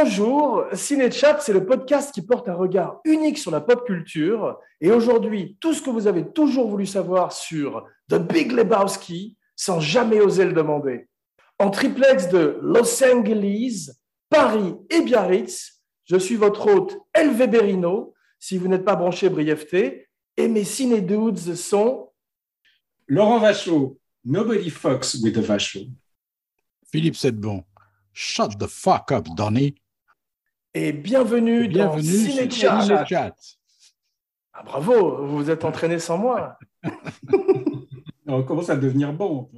Bonjour, Cinéchat, c'est le podcast qui porte un regard unique sur la pop culture. Et aujourd'hui, tout ce que vous avez toujours voulu savoir sur The Big Lebowski sans jamais oser le demander. En triplex de Los Angeles, Paris et Biarritz, je suis votre hôte Elve Berino, si vous n'êtes pas branché brièveté, et mes ciné dudes sont Laurent Vachaud, Nobody Fox with a Vachaud. Philippe Sedbon, Shut the fuck up, Donny. Et bienvenue, Et bienvenue dans. Cinéchat. Ah, bravo, vous vous êtes entraîné sans moi. On commence à devenir bon.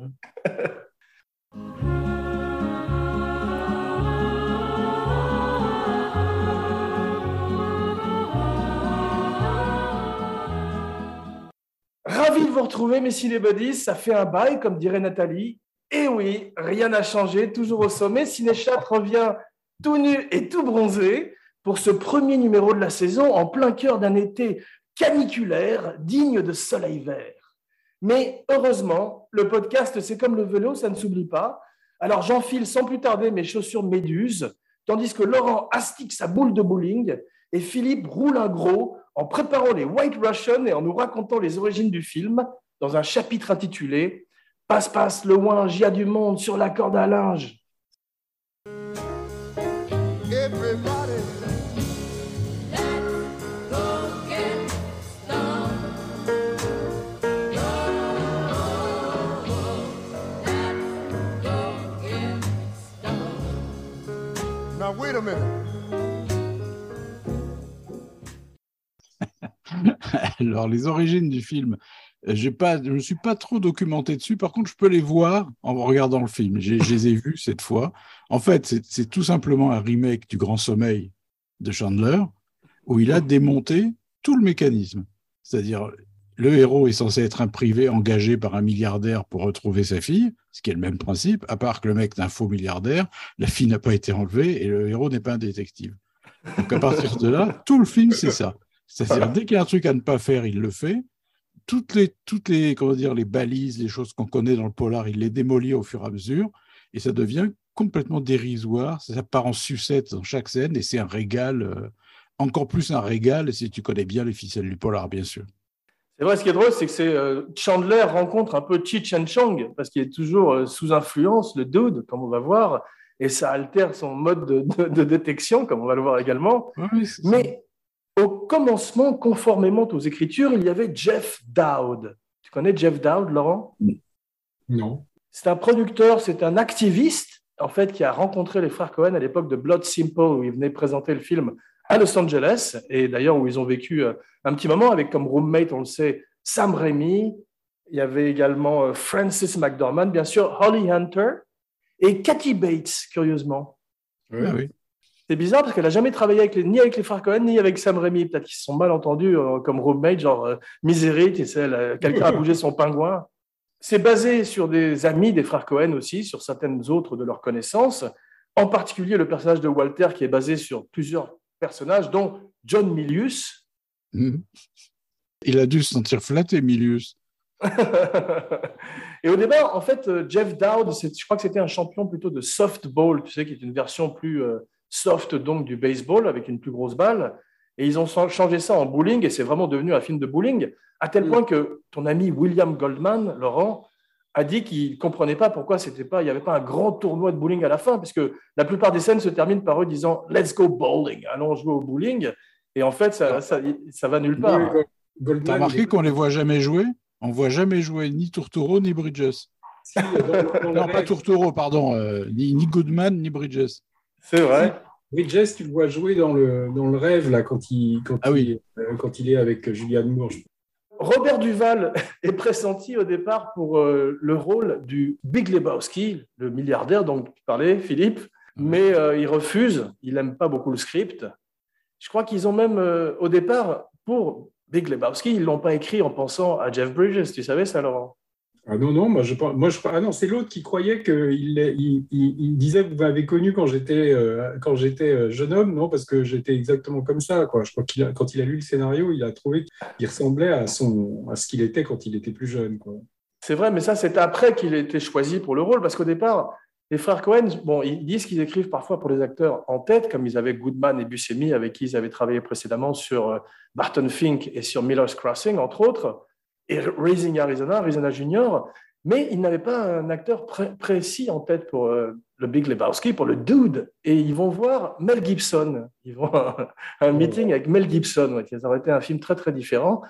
Ravi de vous retrouver, mes cinébuddies. Ça fait un bail, comme dirait Nathalie. Et oui, rien n'a changé, toujours au sommet. Cinéchat revient tout nu et tout bronzé pour ce premier numéro de la saison en plein cœur d'un été caniculaire digne de soleil vert. Mais heureusement, le podcast, c'est comme le vélo, ça ne s'oublie pas. Alors j'enfile sans plus tarder mes chaussures méduse, tandis que Laurent astique sa boule de bowling et Philippe roule un gros en préparant les White Russians et en nous racontant les origines du film dans un chapitre intitulé Passe, passe, le y a du monde sur la corde à linge. Alors, les origines du film, j'ai pas, je ne suis pas trop documenté dessus. Par contre, je peux les voir en regardant le film. Je les ai vus cette fois. En fait, c'est- c'est tout simplement un remake du Grand Sommeil de Chandler, où il a démonté tout le mécanisme. C'est-à-dire, le héros est censé être un privé engagé par un milliardaire pour retrouver sa fille, ce qui est le même principe, à part que le mec est un faux milliardaire, la fille n'a pas été enlevée et le héros n'est pas un détective. Donc, à partir de là, tout le film, c'est ça. C'est-à-dire, dès qu'il y a un truc à ne pas faire, il le fait. Toutes les, toutes les, comment dire, les balises, les choses qu'on connaît dans le polar, il les démolit au fur et à mesure. Et ça devient complètement dérisoire. Ça part en sucette dans chaque scène et c'est un régal, euh, encore plus un régal si tu connais bien les ficelles du polar, bien sûr. C'est vrai, ce qui est drôle, c'est que c'est euh, Chandler rencontre un peu Cheech and Chong, parce qu'il est toujours euh, sous influence, le dude, comme on va voir, et ça altère son mode de, de- de détection, comme on va le voir également. Oui. Mais au commencement, conformément aux Écritures, il y avait Jeff Dowd. Tu connais Jeff Dowd, Laurent? Non. C'est un producteur, c'est un activiste, en fait, qui a rencontré les frères Cohen à l'époque de Blood Simple, où ils venaient présenter le film à Los Angeles, et d'ailleurs où ils ont vécu euh, un petit moment avec comme roommate, on le sait, Sam Raimi, il y avait également euh, Francis McDormand, bien sûr, Holly Hunter, et Kathy Bates, curieusement. Ah oui. C'est bizarre parce qu'elle n'a jamais travaillé avec les- ni avec les frères Cohen ni avec Sam Raimi. Peut-être qu'ils se sont mal entendus euh, comme roommate, genre euh, Misery, tu sais, là, quelqu'un a bougé son pingouin. C'est basé sur des amis des frères Cohen aussi, sur certaines autres de leurs connaissances, en particulier le personnage de Walter qui est basé sur plusieurs personnages, dont John Milius. Mhm. Il a dû se sentir flatté, Milius. Et au départ, en fait, euh, Jeff Dowd, je crois que c'était un champion plutôt de softball, tu sais, qui est une version plus euh, soft donc du baseball avec une plus grosse balle. Et ils ont cha- changé ça en bowling et c'est vraiment devenu un film de bowling, à tel point que ton ami William Goldman, Laurent, a dit qu'il ne comprenait pas pourquoi c'était pas, il n'y avait pas un grand tournoi de bowling à la fin, puisque la plupart des scènes se terminent par eux disant Let's go bowling, allons jouer au bowling. Et en fait, ça, ça, ça va nulle part. T'as remarqué qu'on les voit jamais jouer? On voit jamais jouer ni Tourtoro ni Bridges. Si, dans- dans le Non, pas Tourtoro, pardon. euh, ni, ni Goodman ni Bridges. C'est vrai. Bridges, tu le vois jouer dans le, dans le rêve là, quand, il, quand, Ah oui. il, euh, quand il est avec Julianne Moore. Robert Duval est pressenti au départ pour euh, le rôle du Big Lebowski, le milliardaire dont tu parlais, Philippe, mais euh, il refuse, il n'aime pas beaucoup le script. Je crois qu'ils ont même, euh, au départ, pour Big Lebowski, ils ne l'ont pas écrit en pensant à Jeff Bridges, tu savais ça, Laurent? Ah non, non, moi je. Moi, ah non, c'est l'autre qui croyait qu'il il, il, disait Vous m'avez connu quand j'étais euh, euh, jeune homme, non, parce que j'étais exactement comme ça. Je crois qu'il a, quand il a lu le scénario, il a trouvé qu'il ressemblait à, son, à ce qu'il était quand il était plus jeune. C'est vrai, mais ça, c'est après qu'il ait été choisi pour le rôle, parce qu'au départ, Les frères Cohen, bon, ils disent qu'ils écrivent parfois pour les acteurs en tête, comme ils avaient Goodman et Buscemi, avec qui ils avaient travaillé précédemment sur euh, Barton Fink et sur Miller's Crossing, entre autres, et Raising Arizona, Arizona Junior, mais ils n'avaient pas un acteur pré- précis en tête pour euh, le Big Lebowski, pour le dude. Et ils vont voir Mel Gibson. Ils vont à un meeting avec Mel Gibson. Ouais, ça aurait été un film très, très différent.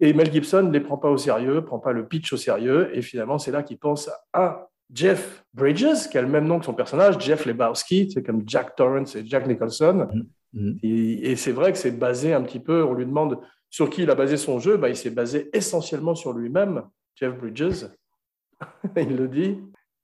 Et Mel Gibson ne les prend pas au sérieux, prend pas le pitch au sérieux. Et finalement, c'est là qu'il pense à Jeff Bridges, qui a le même nom que son personnage, Jeff Lebowski, c'est comme Jack Torrance et Jack Nicholson. Mhm. Et, et c'est vrai que c'est basé un petit peu, on lui demande sur qui il a basé son jeu, bah, il s'est basé essentiellement sur lui-même, Jeff Bridges, il le dit.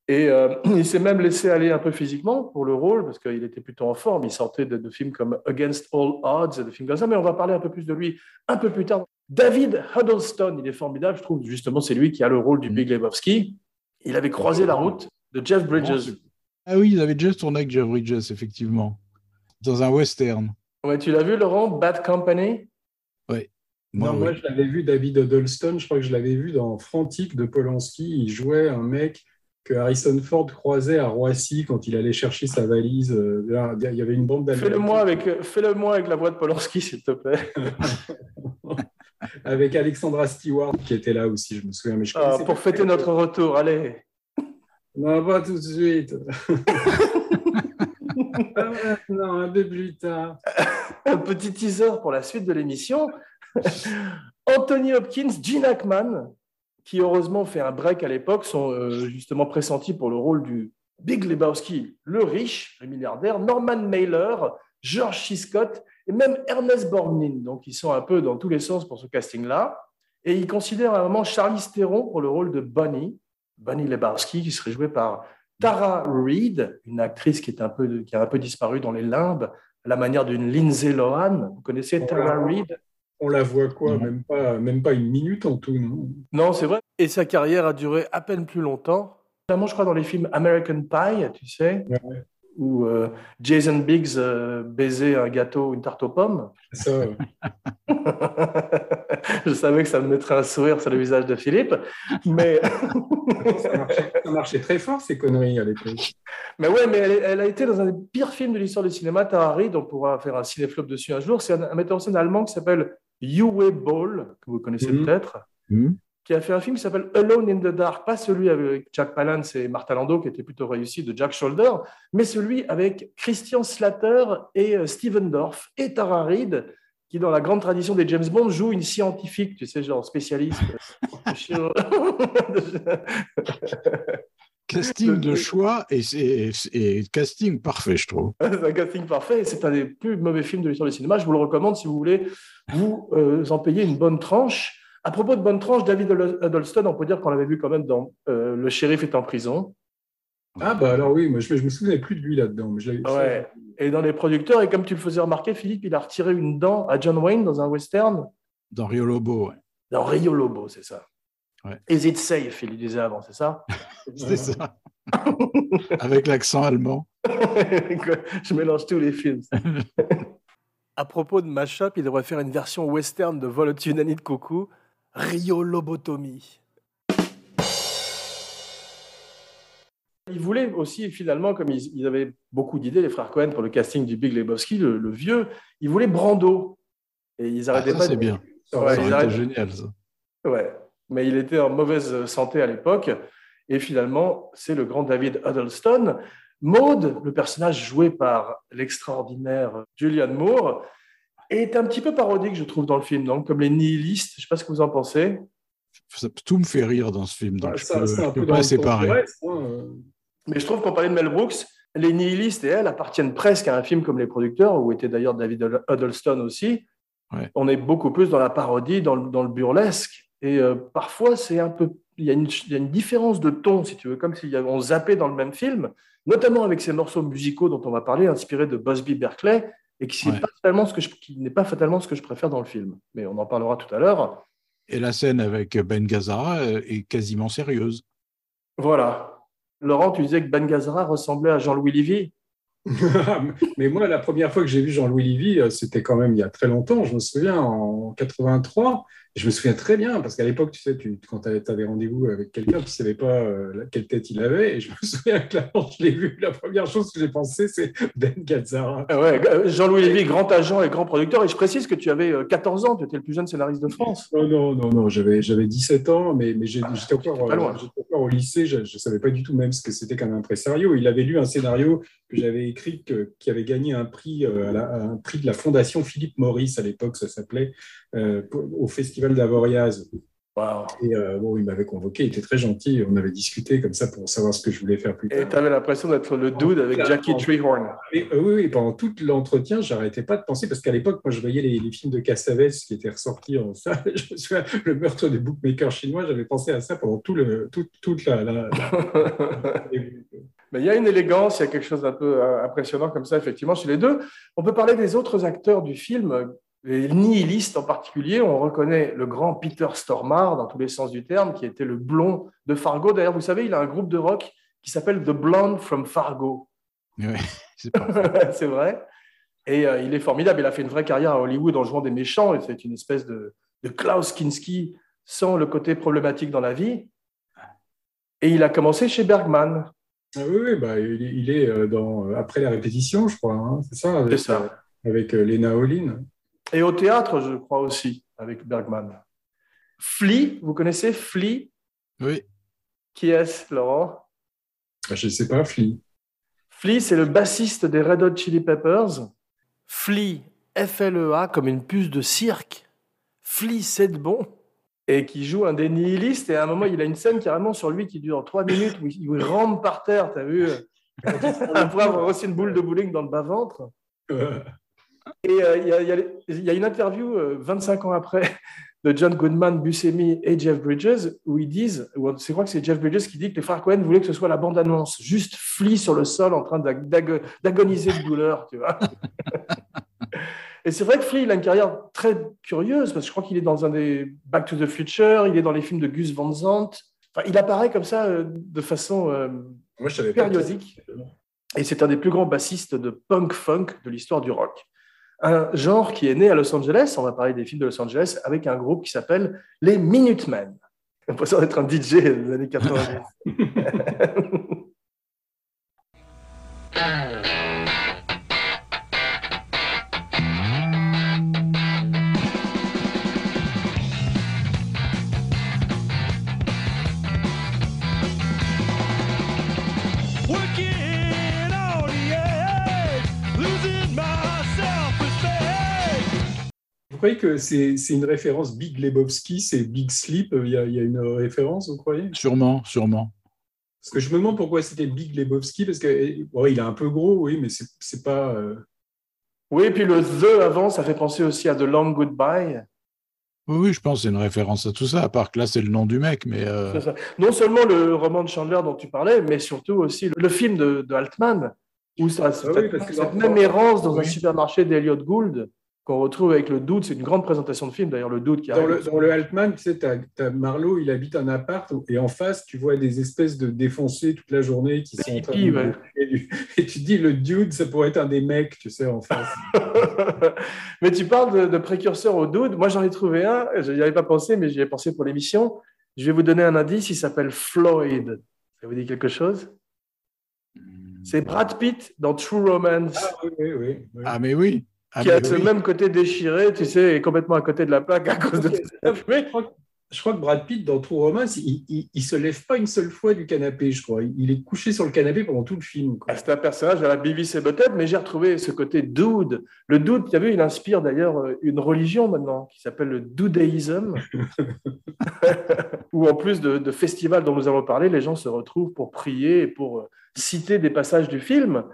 Et euh, il s'est même laissé aller un peu physiquement pour le rôle, parce qu'il était plutôt en forme. Il sortait de, de films comme Against All Odds et de films comme ça, mais on va parler un peu plus de lui un peu plus tard. David Huddleston, il est formidable, je trouve. Justement, c'est lui qui a le rôle du Big Lebowski. Il avait croisé la route de Jeff Bridges. Ah oui, ils avaient déjà tourné avec Jeff Bridges, effectivement, dans un western. Ouais, tu l'as vu, Laurent? Bad Company? Non, oui. moi, je l'avais vu, David Huddleston, je crois que je l'avais vu dans Frantic de Polanski. Il jouait un mec que Harrison Ford croisait à Roissy quand il allait chercher sa valise. Euh, là, Il y avait une bande Fais-le d'Américains moi avec, fais-le moi avec la voix de Polanski, s'il te plaît. avec Alexandra Stewart qui était là aussi, je me souviens. Mais je Ah, pour fêter notre retour, allez. Non, pas tout de suite. Ah, non, un peu plus tard. Un petit teaser pour la suite de l'émission. Anthony Hopkins, Gene Hackman, qui heureusement fait un break à l'époque, sont euh, justement pressentis pour le rôle du Big Lebowski, le riche, le milliardaire, Norman Mailer, George C. Scott et même Ernest Borgnine. Donc ils sont un peu dans tous les sens pour ce casting-là. Et ils considèrent à un moment Charlie Theron pour le rôle de Bonnie, Bonnie Lebowski, qui serait jouée par Tara Reid, une actrice qui, est un peu, qui a un peu disparu dans les limbes, à la manière d'une Lindsay Lohan. Vous connaissez Tara Reid? On la voit quoi Mhm. même, pas, même pas une minute en tout, non? Non, c'est vrai. Et sa carrière a duré à peine plus longtemps. Notamment, je crois, dans les films American Pie, tu sais, Ouais. où euh, Jason Biggs euh, baisait un gâteau, une tarte aux pommes. Ça, je savais que ça me mettrait un sourire sur le visage de Philippe. Mais, ça, marchait, ça marchait très fort ces conneries à l'époque. mais ouais, mais elle, elle a été dans un des pires films de l'histoire du cinéma, Tara Reid, on pourra faire un cinéflop dessus un jour. C'est un, un metteur en scène allemand qui s'appelle Uwe Boll, que vous connaissez Mhm. peut-être. Hmm. qui a fait un film qui s'appelle Alone in the Dark, pas celui avec Jack Palance et Martha Landau, qui était plutôt réussi, de Jack Shoulder, mais celui avec Christian Slater et euh, Steven Dorff et Tara Reid, qui, dans la grande tradition des James Bond, joue une scientifique, tu sais, genre spécialiste. Casting de choix et, casting parfait, je trouve. C'est un casting parfait et c'est un des plus mauvais films de l'histoire du cinéma. Je vous le recommande si vous voulez vous euh, en payer une bonne tranche. À propos de bonne tranche, David Huddleston, on peut dire qu'on l'avait vu quand même dans euh, Le shérif est en prison. Ah bah alors oui, moi je, je me souvenais plus de lui là-dedans. mais je l'avais- Ouais. Et dans les producteurs, et comme tu le faisais remarquer, Philippe, il a retiré une dent à John Wayne dans un western. Dans Rio Lobo, ouais. Dans Rio Lobo, c'est ça. Ouais. Is it safe, il disait avant, c'est ça c'est ça. Avec l'accent allemand. Je mélange tous les films. à propos de Mashup, il devrait faire une version western de Vol au-dessus de coucou, Rio Lobotomie. Ils voulaient aussi, finalement, comme ils, ils avaient beaucoup d'idées, les frères Cohen, pour le casting du Big Lebowski, le, le vieux, ils voulaient Brando. Et ils Ah, arrêtaient ça, pas c'est de- bien. Ça Ouais, Ça ils été génial, ça. Ouais, mais il était en mauvaise santé à l'époque. Et finalement, c'est le grand David Huddleston. Maud, le personnage joué par l'extraordinaire Julianne Moore, est un petit peu parodique, je trouve, dans le film, donc, comme les nihilistes. Je ne sais pas ce que vous en pensez. Ça- Tout me fait rire dans ce film, donc Ouais, je ça- peux, c'est un je peux peu dans pas le séparer. euh. Mais je trouve qu'on parlait de Mel Brooks. Les nihilistes et elle appartiennent presque à un film comme Les Producteurs, où était d'ailleurs David Huddleston aussi. Ouais. On est beaucoup plus dans la parodie, dans le, dans le burlesque. Et euh, parfois, c'est un peu, il y, a une, il y a une différence de ton, si tu veux, comme si on zappait dans le même film, notamment avec ces morceaux musicaux dont on va parler, inspirés de Busby Berkeley, et qui, Ouais. pas n'est pas fatalement ce que je préfère dans le film. Mais on en parlera tout à l'heure. Et la scène avec Ben Gazzara euh, est quasiment sérieuse. Voilà. Laurent, tu disais que Ben Gazzara ressemblait à Jean-Louis Lévy. mais moi, la première fois que j'ai vu Jean-Louis Livy, euh, c'était quand même il y a très longtemps, je me souviens, en 83. Je me souviens très bien, parce qu'à l'époque, tu sais, tu, quand tu avais rendez-vous avec quelqu'un, tu ne savais pas euh, quelle tête il avait. Et je me souviens que quand je l'ai vu, la première chose que j'ai pensé, c'est Ben Gazzara. Ah ouais, euh, Jean-Louis Lévy, grand agent et grand producteur. Et je précise que tu avais 14 ans, tu étais le plus jeune scénariste de France. Non, non, non, non j'avais 17 ans, mais, mais j'étais encore, encore, au lycée, je ne savais pas du tout même ce que c'était qu'un impresario. Il avait lu un scénario que j'avais écrit qui avait gagné un prix, à un prix de la Fondation Philippe Maurice à l'époque, ça s'appelait, au Festival d'Avoriaz. Et euh, bon, il m'avait convoqué, il était très gentil. On avait discuté comme ça pour savoir ce que je voulais faire plus tard. Et tu avais l'impression d'être le dude avec Jackie Treehorn. Et, euh, oui, oui, pendant tout l'entretien, j'arrêtais pas de penser, parce qu'à l'époque, moi, je voyais les, films de Cassavetes qui étaient ressortis en salle. Je me souviens, le meurtre des bookmakers chinois, j'avais pensé à ça pendant tout le, toute la. Mais il y a une élégance, il y a quelque chose d'un peu euh, impressionnant comme ça, effectivement, chez les deux. On peut parler des autres acteurs du film les nihilistes en particulier, on reconnaît le grand Peter Stormare, dans tous les sens du terme, qui était le blond de Fargo. D'ailleurs, vous savez, il a un groupe de rock qui s'appelle The Blonde from Fargo. Oui, c'est vrai. Et euh, il est formidable. Il a fait une vraie carrière à Hollywood en jouant des méchants. Et c'est une espèce de, de Klaus Kinski sans le côté problématique dans la vie. Et il a commencé chez Bergman. Ah oui, bah, il, est euh, dans, euh, après la répétition, je crois. Hein. c'est ça, avec, ça. avec Lena Olin. Et au théâtre, je crois aussi, avec Bergman. Flea, vous connaissez Flea? Oui. Qui est-ce, Laurent? Ah, Je ne sais pas, Flea. Flea, c'est le bassiste des Red Hot Chili Peppers. Flea, F-L-E-A, comme une puce de cirque. Flea, c'est de bon. Et qui joue un des nihilistes. Et à un moment, il a une scène carrément sur lui qui dure trois minutes où il rampe par terre, t'as vu? Après avoir aussi une boule de bowling dans le bas-ventre. Et euh, il y, a une interview 25 euh, ans après de John Goodman, Buscemi et Jeff Bridges où ils disent, c'est quoi que c'est Jeff Bridges qui dit que les frères Cohen voulaient que ce soit la bande-annonce, juste Flea sur le sol en train d'agoniser de douleur, tu vois. et c'est vrai que Flea, il a une carrière très curieuse parce que je crois qu'il est dans un des Back to the Future, il est dans les films de Gus Van Sant. Enfin, il apparaît comme ça euh, de façon Moi, je périodique. Et c'est un des plus grands bassistes de punk funk de l'histoire du rock un genre qui est né à Los Angeles, on va parler des films de Los Angeles, avec un groupe qui s'appelle les Minutemen. On l'impression d'être un DJ des années 80. croyez que c'est une référence Big Lebowski, c'est Big Sleep Il y, a, une référence, vous croyez? Sûrement, sûrement. Parce que je me demande pourquoi c'était Big Lebowski, parce qu'il il est un peu gros, oui, mais c'est pas. Euh, oui, et puis le The avant, ça fait penser aussi à The Long Goodbye. Oui, oui, je pense que c'est une référence à tout ça, à part que là, c'est le nom du mec. mais euh, Non seulement le roman de Chandler dont tu parlais, mais surtout aussi le film de, Altman, où ça, ah cette, même errance dans un supermarché d'Eliot Gould qu'on retrouve avec le doute. C'est une grande présentation de film, d'ailleurs, le doute qui arrive. Dans le, Altman, tu sais, tu as, Marlowe, il habite un appart et en face, tu vois des espèces de défoncés toute la journée qui sont. Et tu dis, le dude, ça pourrait être un des mecs, tu sais, en face. mais tu parles de, précurseur au dude. Moi, j'en ai trouvé un. Je n'y avais pas pensé, mais j'y ai pensé pour l'émission. Je vais vous donner un indice. Il s'appelle Floyd. Ça vous dit quelque chose? Hmm. c'est Brad Pitt dans True Romance. Ah, oui, oui, oui. ah mais oui. Ah, qui a ce même côté déchiré, tu sais, et complètement à côté de la plaque à cause de je crois que Brad Pitt, dans True Romance, il, ne se lève pas une seule fois du canapé, je crois. Il est couché sur le canapé pendant tout le film. Ah, c'est un personnage à la et Butthead, mais j'ai retrouvé ce côté dude. Le dude, tu as vu, il inspire d'ailleurs euh, une religion maintenant qui s'appelle le dudeism, où en plus de, de festivals dont nous avons parlé, les gens se retrouvent pour prier et pour euh, citer des passages du film.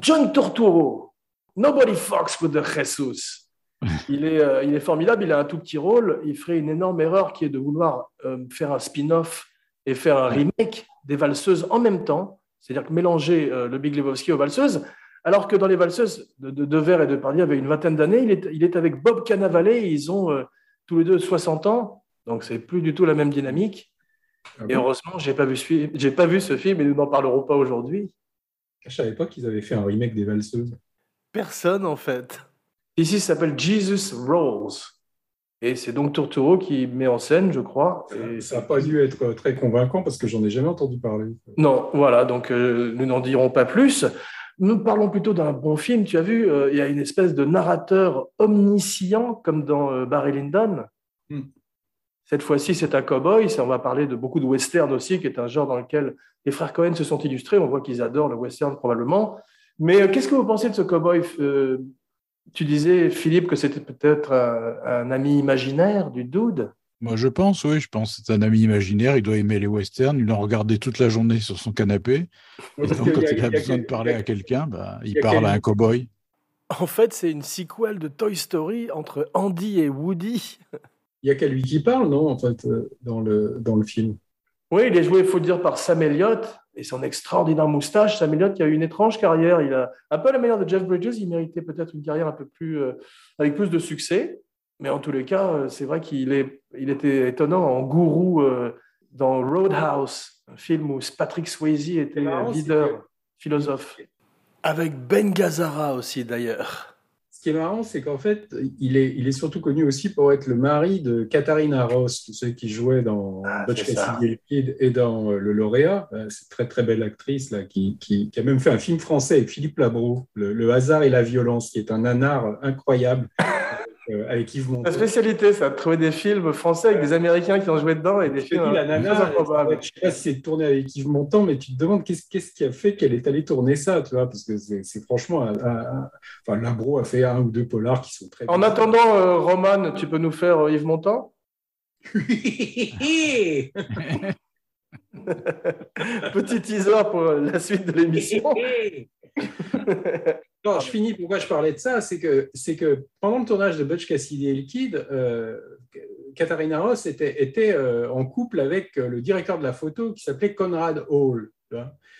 John Torturo, Nobody Fucks with the Jesus. Il est, euh, il est formidable, il a un tout petit rôle. Il ferait une énorme erreur qui est de vouloir euh, faire un spin-off et faire un remake des valseuses en même temps, c'est-à-dire que mélanger euh, le Big Lebowski aux valseuses, alors que dans les valseuses de, de, Verre et de Pardieu, il avait une vingtaine d'années, il est, il est, avec Bob Cannavale, ils ont tous les deux 60 ans, donc c'est plus du tout la même dynamique. Ah Et heureusement, j'ai pas vu j'ai pas vu ce film et nous n'en parlerons pas aujourd'hui. Je savais pas qu'ils avaient fait un remake des valseuses. Personne en fait. Ici, ça s'appelle Jesus Rolls. Et c'est donc Turturro qui met en scène, je crois. Et Ça n'a pas dû être très convaincant parce que j'en ai jamais entendu parler. Non, voilà, donc euh, nous n'en dirons pas plus. Nous parlons plutôt d'un bon film. Tu as vu, euh, il y a une espèce de narrateur omniscient, comme dans euh, Barry Lyndon. Hmm. Cette fois-ci, c'est un cow-boy. Ça, On va parler de beaucoup de western aussi, qui est un genre dans lequel les frères Cohen se sont illustrés. On voit qu'ils adorent le western probablement. Mais euh, qu'est-ce que vous pensez de ce cow-boy Euh, Tu disais, Philippe, que c'était peut-être un, un ami imaginaire du dude? Moi, je pense, oui, je pense. C'est un ami imaginaire. Il doit aimer les westerns. Il en regardait toute la journée sur son canapé. Et donc, quand il a besoin de parler à quelqu'un, bah, il parle à un cow-boy. En fait, c'est une sequel de Toy Story entre Andy et Woody. Il y a qu'à lui qui parle, non, en fait, euh, dans le, dans le film. Oui, il est joué, il faut le dire, par Sam Elliott et son extraordinaire moustache. Sam Elliott qui a eu une étrange carrière. Il a un peu la manière de Jeff Bridges. Il méritait peut-être une carrière un peu plus euh, avec plus de succès. Mais en tous les cas, euh, c'est vrai qu'il est, il était étonnant en gourou euh, dans Roadhouse, un film où Patrick Swayze était leader, philosophe. Avec Ben Gazzara aussi, d'ailleurs. Ce qui est marrant, c'est qu'en fait, il est, il est surtout connu aussi pour être le mari de Katharina Ross, tu sais, qui jouait dans Ah, Butch c'est ça. Cassidy et le Kid et dans euh, Le Lauréat. Euh, Cette très très belle actrice là, qui, qui, qui a même fait un film français avec Philippe Labro, le, Le hasard et la violence, qui est un nanar incroyable euh, avec Yves La Montand. spécialité, ça, de trouver des films français avec des Américains qui ont joué dedans et des films dis, la euh, nana, improbables. je sais pas si c'est tourné avec Yves Montand, mais tu te demandes qu'est-ce qu'est-ce qui a fait qu'elle est allée tourner ça, tu vois, parce que c'est c'est franchement, un- un- un- enfin, Labro a fait un ou deux polars qui sont très. En attendant, euh, Roman, tu peux nous faire euh, Yves Montand? Petit teaser pour la suite de l'émission. Non, je finis. Pourquoi je parlais de ça C'est que, c'est que pendant le tournage de Butch Cassidy et le Kid, euh, Katharina Ross était, était euh, en couple avec euh, le directeur de la photo qui s'appelait Conrad Hall.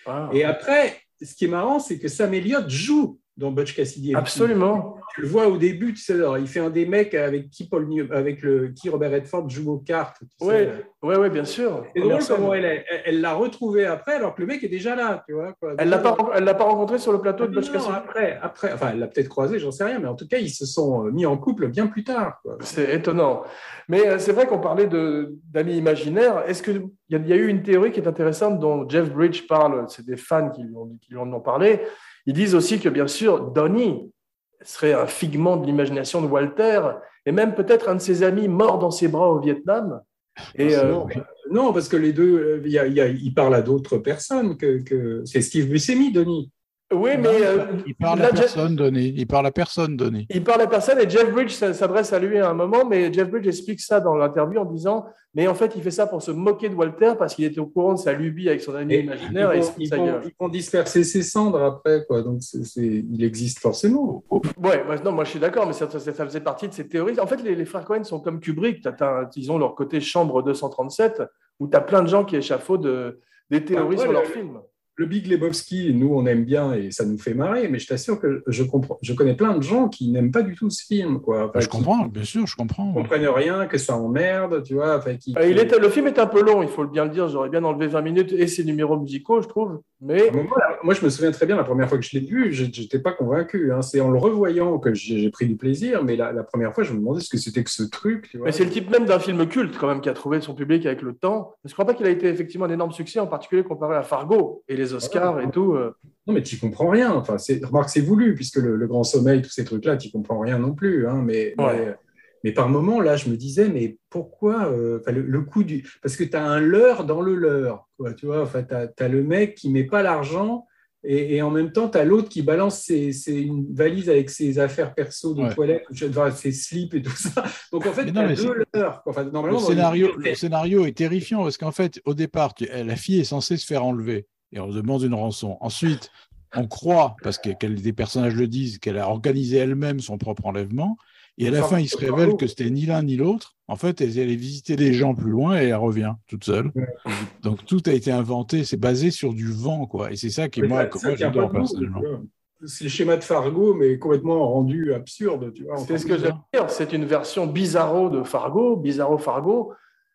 Ah, Et après, ce qui est marrant, c'est que Sam Elliott joue dans Butch Cassidy et le Kid. absolument. Tu le vois au début, tu sais, alors, il fait un des mecs avec qui, Paul, New- avec le, qui Robert Redford joue aux cartes. tu sais. Oui, oui, oui, bien sûr. C'est drôle comment elle l'a retrouvé après, alors que le mec est déjà là, tu vois. quoi. Elle l'a pas, elle l'a pas rencontré sur le plateau de Butch Cassidy. après, après, enfin, elle l'a peut-être croisé, j'en sais rien, mais en tout cas, ils se sont euh, mis en couple bien plus tard. C'est étonnant. Mais euh, c'est vrai qu'on parlait de- d'amis imaginaires. Est-ce qu'il y, a- il y a eu une théorie qui est intéressante dont Jeff Bridge parle, c'est des fans qui lui, ont, qui lui en ont parlé. Ils disent aussi que, bien sûr, Donnie serait un figment de l'imagination de Walter et même peut-être un de ses amis mort dans ses bras au Vietnam. Et, euh, non, non, parce que les deux, euh, il y a- il y a- il parle à d'autres personnes que, que- c'est Steve Buscemi, Denis. Oui, mais il euh, par- il parle là, à Jeff- personne, Denis. Il parle à personne, Denis. Il parle à personne et Jeff Bridge s'adresse à lui à un moment, mais Jeff Bridge explique ça dans l'interview en disant Mais en fait, il fait ça pour se moquer de Walter parce qu'il était au courant de sa lubie avec son ami Et imaginaire et ils, il vont, de ils vont- ils vont disperser ses cendres après, quoi. Donc, il existe forcément. Ouais, bah, non, moi je suis d'accord, mais ça, ça- ça faisait partie de ces théories. En fait, les, les frères Cohen sont comme Kubrick. T'as- t'as- ils ont leur côté chambre 237 où tu as plein de gens qui échafaudent euh, des théories sur le- leurs films. Le Big Lebowski, nous, on aime bien et ça nous fait marrer, mais je t'assure que je, comprends, je connais plein de gens qui n'aiment pas du tout ce film, quoi. Enfin, je qui comprends, bien sûr, je comprends. comprennent rien, que ça emmerde, tu vois. Enfin, qui, Euh, il était, le film est un peu long, il faut bien le dire. J'aurais bien enlevé 20 minutes et ses numéros musicaux, je trouve. Mais Moi, la- moi, je me souviens très bien, la première fois que je l'ai vu, je n'étais pas convaincu. hein. C'est en le revoyant que j'ai j'ai pris du plaisir, mais la, la première fois, je me demandais ce que c'était que ce truc. Tu vois. Mais c'est le type même d'un film culte quand même qui a trouvé son public avec le temps. Je ne crois pas qu'il a été effectivement un énorme succès, en particulier comparé à Fargo et les Oscars Ouais. et tout. euh. Non, mais tu comprends rien. Enfin, c'est- remarque, c'est voulu, puisque le, le grand sommeil, tous ces trucs-là, tu comprends rien non plus. hein. Mais, Ouais. mais, mais par moment, là, je me disais, mais pourquoi euh, enfin, le, le coup du. Parce que tu as un leurre dans le leurre. Quoi, tu vois, enfin, tu as, le mec qui met pas l'argent. Et, et en même temps, tu as l'autre qui balance ses, ses- une valise avec ses affaires perso de Ouais. toilette, enfin, ses slips et tout ça. Donc en fait, Mais tu non, as mais deux leurres. quoi. Enfin, Le scénario, le scénario est terrifiant parce qu'en fait, au départ, tu- la fille est censée se faire enlever et on demande une rançon. Ensuite, on croit, parce que, des personnages le disent, qu'elle a organisé elle-même son propre enlèvement. Et à la fin, il se révèle que c'était ni l'un ni l'autre. En fait, elle est allée visiter des gens plus loin et elle revient toute seule. Donc tout a été inventé, c'est basé sur du vent, quoi. Et c'est ça qui, Mais moi, moi j'adore personnellement. C'est le schéma de Fargo, mais complètement rendu absurde. Tu vois, C'est ce que j'aime dire. C'est une version bizarro de Fargo, bizarro Fargo.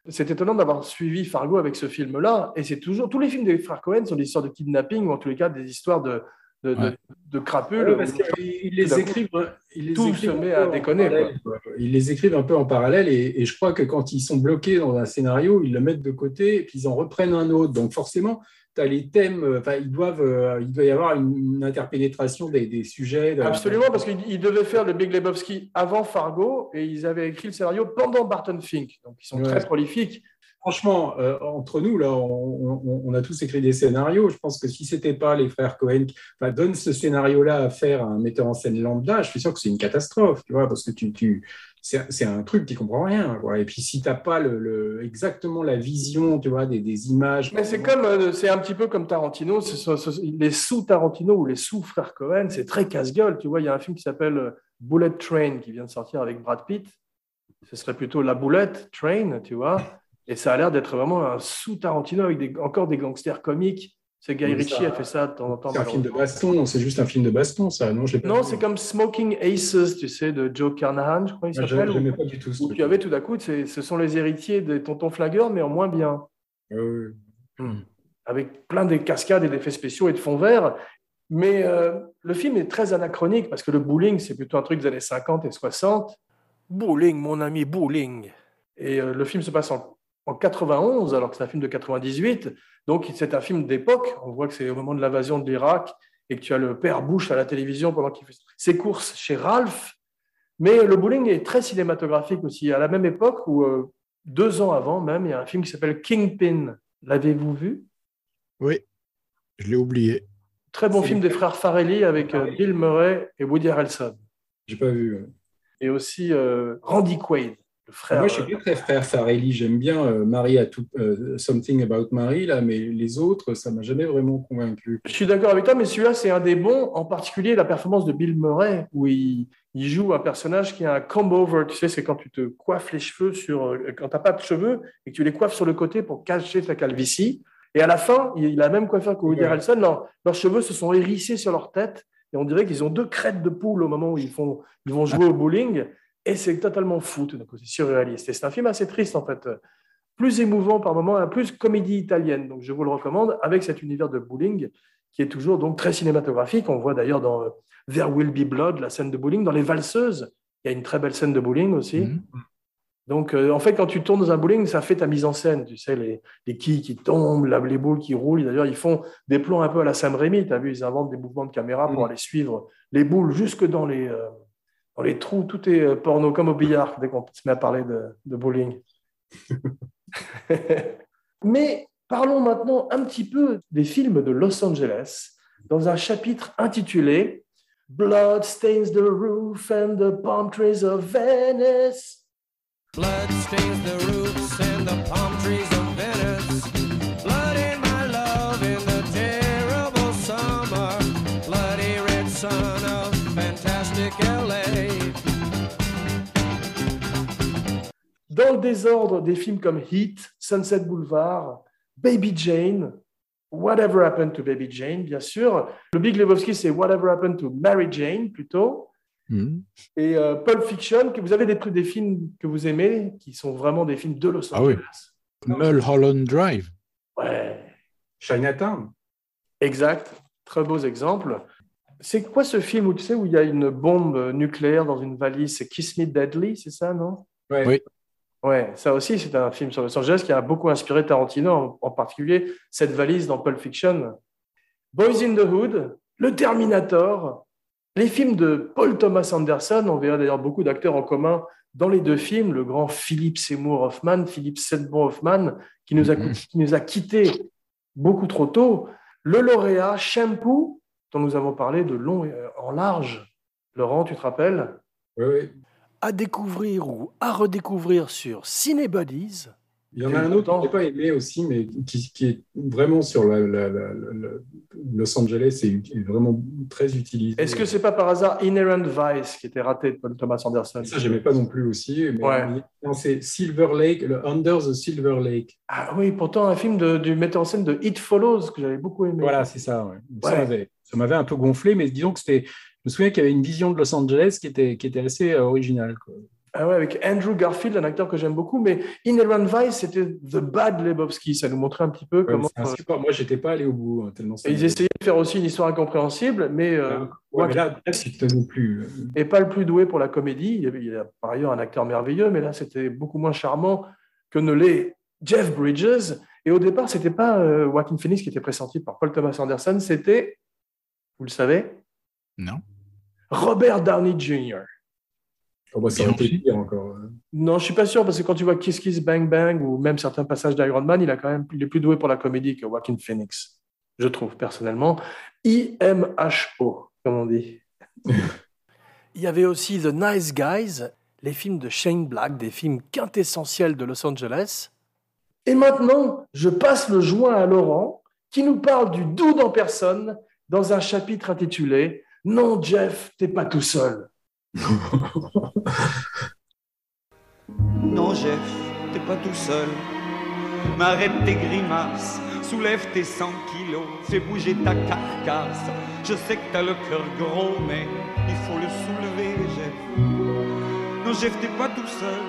C'est étonnant d'avoir suivi Fargo avec ce film-là. Et c'est toujours. Tous les films des frères Cohen sont des histoires de kidnapping ou en tous les cas des histoires de, de, Ouais. de crapules. Ouais, parce qu'ils les Tout d'un coup, écrivent, ils les tout écrivent se un met peu à en déconner, parallèle, quoi. Ils les écrivent un peu en parallèle et, et je crois que quand ils sont bloqués dans un scénario, ils le mettent de côté et puis ils en reprennent un autre. Donc forcément, as les thèmes, euh, enfin, ils doivent, euh, il doit y avoir une, interpénétration des, des sujets. de- Absolument, parce qu'ils ils devaient faire le Big Lebowski avant Fargo et ils avaient écrit le scénario pendant Barton Fink. Donc ils sont Ouais. très prolifiques. Franchement, euh, entre nous, là, on, on- on a tous écrit des scénarios. Je pense que si c'était pas les frères Cohen qui enfin, donnent ce scénario-là à faire à un metteur en scène lambda, je suis sûr que c'est une catastrophe, tu vois, parce que tu, tu, c'est un truc qui comprend rien. Et puis si t'as pas exactement la vision, tu vois, des, images. Mais c'est comme, euh, un petit peu comme Tarantino. les sous Tarantino ou les sous frères Cohen, c'est très casse-gueule. Tu vois, il y a un film qui s'appelle euh, Bullet Train qui vient de sortir avec Brad Pitt. Ce serait plutôt la boulette Train, tu vois. Et ça a l'air d'être vraiment un sous Tarantino avec encore des gangsters comiques. C'est Guy Ritchie ça- a fait ça de temps en temps. C'est un film de baston, c'est juste un film de baston, ça. Non, pas c'est comme Smoking Aces, tu sais, de Joe Carnahan, je crois qu'il s'appelle. où- pas du tout ce Où tu avais tout d'un coup, ce sont les héritiers des tontons flagueurs, mais en moins bien. Euh, avec plein de cascades et d'effets spéciaux et de fonds verts. Mais euh, le film est très anachronique parce que le bowling, c'est plutôt un truc des années 50 et 60. Bowling, mon ami, bowling. Et euh, le film se passe en, en 91, alors que c'est un film de 98. Donc c'est un film d'époque. On voit que c'est au moment de l'invasion de l'Irak et que tu as le père Bush à la télévision pendant qu'il fait ses courses chez Ralph. Mais le bowling est très cinématographique aussi. À la même époque, où euh, deux ans avant même, il y a un film qui s'appelle Kingpin. L'avez-vous vu? Oui, je l'ai oublié. Très bon film des frères Farrelly avec euh, Bill Murray et Woody Harrelson. J'ai pas vu. ouais. Et aussi euh, Randy Quaid, le frère. Moi, je suis euh, très frère Farelli. J'aime bien euh, Marie a tout, euh, Something About Marie, là, mais les autres, ça m'a jamais vraiment convaincu. Je suis d'accord avec toi, mais celui-là, c'est un des bons, en particulier la performance de Bill Murray, où il, il joue un personnage qui a un comb-over. Tu sais, c'est quand tu te coiffes les cheveux sur. euh, Quand tu n'as pas de cheveux et que tu les coiffes sur le côté pour cacher ta calvitie. Et à la fin, il il a la même coiffure que Woody Ouais. Harrelson. Leurs, leurs cheveux se sont hérissés sur leur tête et on dirait qu'ils ont deux crêtes de poule au moment où ils, font, ils vont jouer au bowling. Et c'est totalement fou, tout d'un coup, c'est surréaliste. Et c'est un film assez triste, en fait. Plus émouvant par moments, plus comédie italienne. Donc, je vous le recommande avec cet univers de bowling qui est toujours donc très cinématographique. On voit d'ailleurs dans euh, There Will Be Blood la scène de bowling. Dans Les Valseuses, il y a une très belle scène de bowling aussi. Mhm. Donc, euh, en fait, quand tu tournes dans un bowling, ça fait ta mise en scène. Tu sais, les, les quilles qui tombent, la- les boules qui roulent. D'ailleurs, ils font des plans un peu à la Sam Raimi. Tu as vu, ils inventent des mouvements de caméra pour Mhm. aller suivre les boules jusque dans les, euh, dans les trous. Tout est euh, porno, comme au billard, dès qu'on se met à parler de, de bowling. Mais parlons maintenant un petit peu des films de Los Angeles dans un chapitre intitulé Blood stains the roof and the palm trees of Venice. Blood stains the roofs and the palm trees Dans le désordre des films comme Heat, Sunset Boulevard, Baby Jane, Whatever Happened to Baby Jane, bien sûr. Le Big Lebowski, c'est Whatever Happened to Mary Jane, plutôt. Mhm. Et euh, Pulp Fiction, que vous avez des, trucs- des films que vous aimez, qui sont vraiment des films de Los Ah oui. Angeles. Mulholland Drive. Ouais, Chinatown. exact. Très beaux exemples. C'est quoi ce film où tu sais où il y a une bombe nucléaire dans une valise? C'est Kiss Me Deadly, c'est ça, non? Ouais. Oui. Ouais, ça aussi, c'est un film sur Los Angeles qui a beaucoup inspiré Tarantino, en, en particulier cette valise dans Pulp Fiction. Boys in the Hood, Le Terminator, les films de Paul Thomas Anderson, on verra d'ailleurs beaucoup d'acteurs en commun dans les deux films, le grand Philippe Seymour Hoffman, Philippe Seymour Hoffman, qui nous a, Mhm. qui nous a quittés beaucoup trop tôt, le lauréat Shampoo, dont nous avons parlé de long et euh, en large. Laurent, tu te rappelles? Ouais, ouais. À découvrir ou à redécouvrir sur Cinebuddies. Il y en a un autre que je n'ai pas aimé aussi, mais qui, qui est vraiment sur la, la- la- la- la- Los Angeles et est vraiment très utilisé. Est-ce que c'est pas par hasard Inherent Vice qui était raté de Paul Thomas Anderson? Ça, j'aimais pas non plus aussi. Ouais. c'est Silver Lake, le Under the Silver Lake. Ah oui, pourtant un film de- du metteur en scène de It Follows que j'avais beaucoup aimé. Voilà, c'est ça. ouais. Ouais. Ça m'avait un peu gonflé, mais disons que c'était. Je me souviens qu'il y avait une vision de Los Angeles qui était, qui était assez euh, originale. quoi. Ah ouais, avec Andrew Garfield, un acteur que j'aime beaucoup, mais Inherent Vice, c'était The Bad Lebowski. Ça nous montrait un petit peu Ouais, comment. insupportable. Moi, j'étais pas allé au bout, hein, tellement ça ils essayaient de faire aussi une histoire incompréhensible, mais euh, Ouais, mais là, que non plus. et pas le plus doué pour la comédie. Il y avait, il y a par ailleurs un acteur merveilleux, mais là, c'était beaucoup moins charmant que ne l'est Jeff Bridges. Et au départ, c'était pas euh, Joaquin Phoenix qui était pressenti par Paul Thomas Anderson, c'était, vous le savez, Non. Robert Downey Jr. Oh, bah, ça Bien aurait été aussi. pire encore. euh. Non, je suis pas sûr parce que quand tu vois Kiss Kiss Bang Bang ou même certains passages d'Iron Man, il a quand même il est plus doué pour la comédie que Joaquin Phoenix, je trouve personnellement. IMHO, comme on dit. il y avait aussi The Nice Guys, les films de Shane Black, des films quintessentiels de Los Angeles. Et maintenant, je passe le joint à Laurent, qui nous parle du doux en personne dans un chapitre intitulé Non, Jeff, t'es pas tout seul. Non, Jeff, t'es pas tout seul. Mais arrête tes grimaces, soulève tes 100 kilos, fais bouger ta carcasse. Je sais que t'as le cœur gros, mais il faut le soulever, Jeff. Non, Jeff, t'es pas tout seul.